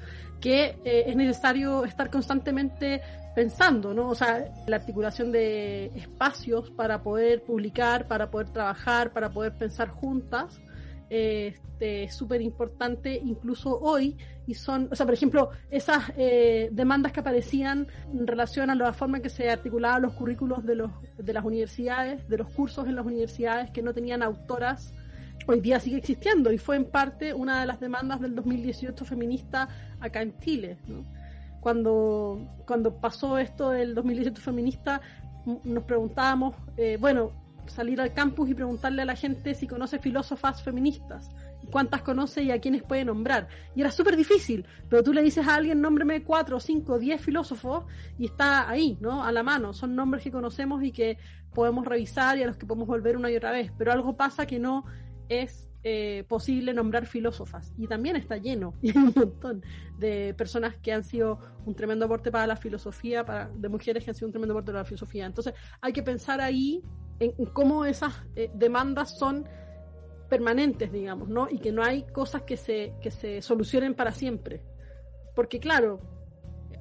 que eh, es necesario estar constantemente pensando, ¿no? O sea, la articulación de espacios para poder publicar, para poder trabajar, para poder pensar juntas este, súper importante incluso hoy y son, o sea, por ejemplo, esas eh, demandas que aparecían en relación a la forma en que se articulaban los currículos de, los, de las universidades, de los cursos en las universidades que no tenían autoras, hoy día sigue existiendo y fue en parte una de las demandas del 2018 feminista acá en Chile. Cuando, cuando pasó esto del 2018 feminista, nos preguntábamos, eh, bueno, salir al campus y preguntarle a la gente si conoce filósofas feministas, cuántas conoce y a quiénes puede nombrar. Y era súper difícil, pero tú le dices a alguien, nómbreme cuatro, cinco, diez filósofos y está ahí, ¿no? A la mano. Son nombres que conocemos y que podemos revisar y a los que podemos volver una y otra vez. Pero algo pasa que no es eh, posible nombrar filósofas. Y también está lleno, y hay un montón de personas que han sido un tremendo aporte para la filosofía, para, de mujeres que han sido un tremendo aporte para la filosofía. Entonces hay que pensar ahí en, cómo esas eh, demandas son permanentes, digamos, ¿no? Y que no hay cosas que se, que se solucionen para siempre. Porque claro,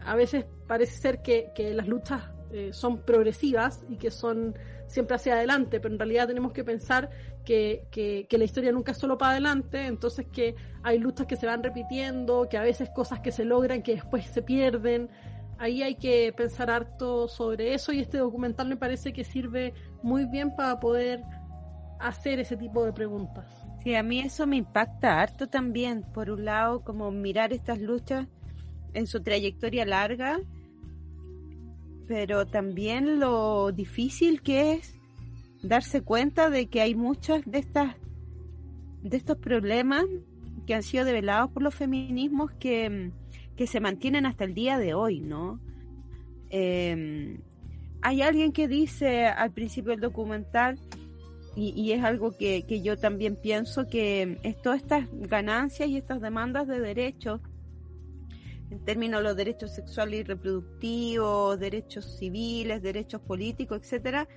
a veces parece ser que, que las luchas eh, son progresivas y que son siempre hacia adelante, pero en realidad tenemos que pensar que, que, la historia nunca es solo para adelante, entonces que hay luchas que se van repitiendo, que a veces cosas que se logran que después se pierden. Ahí hay que pensar harto sobre eso y este documental me parece que sirve muy bien para poder hacer ese tipo de preguntas. Sí, a mí eso me impacta harto también. Por un lado, como mirar estas luchas en su trayectoria larga, pero también lo difícil que es darse cuenta de que hay muchas de estas de estos problemas que han sido develados por los feminismos que, que se mantienen hasta el día de hoy, ¿no? Eh, hay alguien que dice al principio del documental y, es algo que, yo también pienso que es, todas estas ganancias y estas demandas de derechos, en términos de los derechos sexuales y reproductivos, derechos civiles, derechos políticos, etcétera,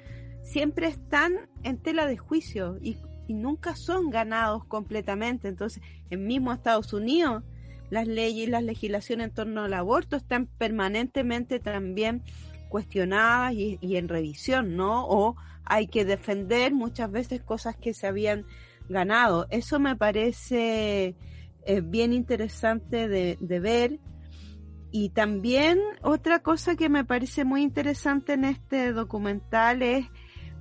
siempre están en tela de juicio y, nunca son ganados completamente. Entonces, en mismo Estados Unidos, las leyes y las legislaciones en torno al aborto están permanentemente también cuestionadas y, en revisión, ¿no? O hay que defender muchas veces cosas que se habían ganado. Eso me parece eh, bien interesante de, de ver. Y también otra cosa que me parece muy interesante en este documental es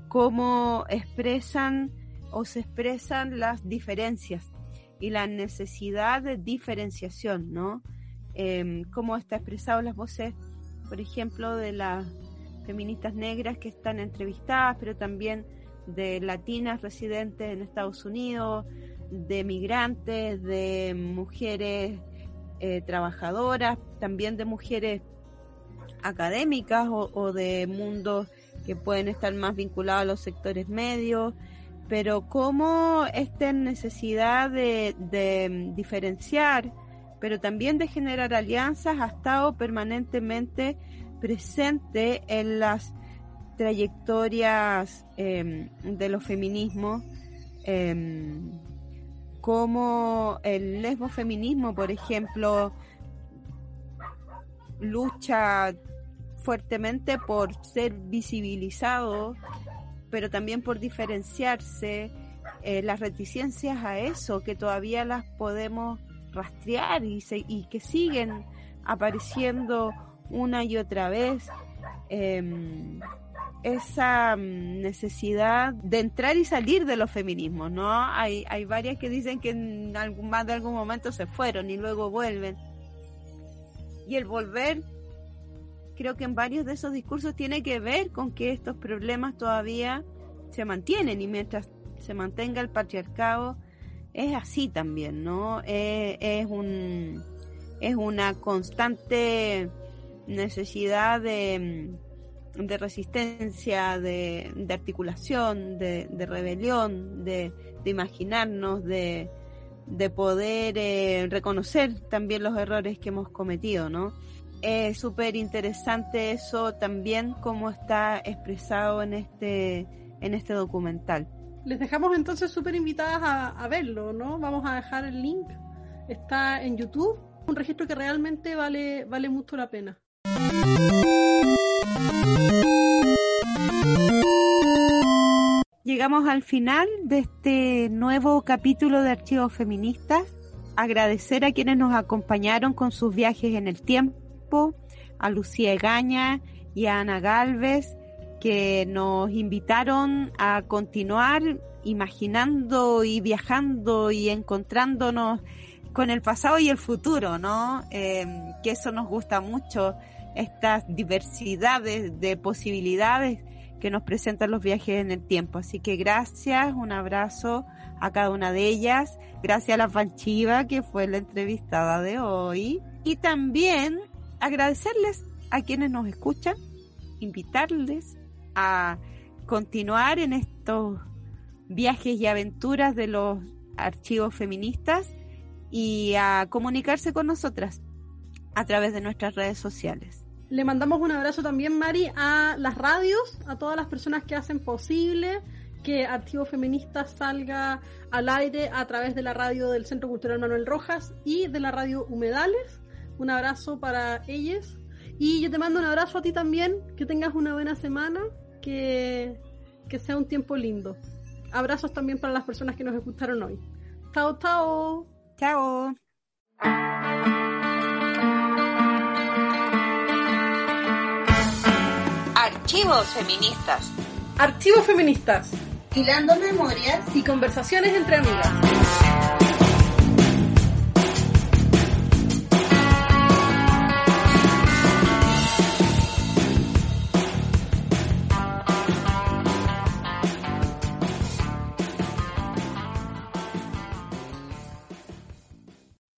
cómo expresan o se expresan las diferencias y la necesidad de diferenciación, ¿no? Eh, cómo está expresado las voces por ejemplo, de las feministas negras que están entrevistadas, pero también de latinas residentes en Estados Unidos, de migrantes, de mujeres eh, trabajadoras, también de mujeres académicas o, de mundos que pueden estar más vinculados a los sectores medios, pero cómo esta necesidad de, de diferenciar pero también de generar alianzas ha estado permanentemente presente en las trayectorias em, de los feminismos, em, como el lesbofeminismo, por ejemplo, lucha fuertemente por ser visibilizado, pero también por diferenciarse, eh, las reticencias a eso, que todavía las podemos rastrear y, y que siguen apareciendo una y otra vez. Em, esa mm, necesidad de entrar y salir de los feminismos, ¿no? Hay, hay varias que dicen que en algún, más de algún momento se fueron y luego vuelven. Y el volver, creo que en varios de esos discursos tiene que ver con que estos problemas todavía se mantienen y mientras se mantenga el patriarcado, es así también, ¿no? Eh, es, un, es una constante necesidad de, de resistencia, de, de articulación, de, de rebelión, de, de, imaginarnos, de, de poder eh, reconocer también los errores que hemos cometido, ¿no? Es súper interesante eso también como está expresado en este, en este documental les dejamos entonces súper invitadas a, verlo, ¿no? Vamos a dejar el link. Está en YouTube, un registro que realmente vale, vale mucho la pena. Llegamos al final de este nuevo capítulo de Archivos Feministas. Agradecer a quienes nos acompañaron con sus viajes en el tiempo, a Lucía Egaña y a Ana Galvez, que nos invitaron a continuar imaginando y viajando y encontrándonos con el pasado y el futuro, ¿no? Em, que eso nos gusta mucho, estas diversidades de posibilidades que nos presentan los viajes en el tiempo. Así que gracias, un abrazo a cada una de ellas, gracias a la Panchiva que fue la entrevistada de hoy y también agradecerles a quienes nos escuchan, invitarles a continuar en estos viajes y aventuras de los archivos feministas y a comunicarse con nosotras a través de nuestras redes sociales. Le mandamos un abrazo también, Mari, a las radios, a todas las personas que hacen posible que Archivos Feministas salga al aire a través de la radio del Centro Cultural Manuel Rojas y de la radio Humedales. Un abrazo para ellas. Y yo te mando un abrazo a ti también, que tengas una buena semana que, que sea un tiempo lindo. Abrazos también para las personas que nos escucharon hoy. Chao, chao. Chao. Archivos feministas. Archivos feministas Hilando memorias y conversaciones entre amigas.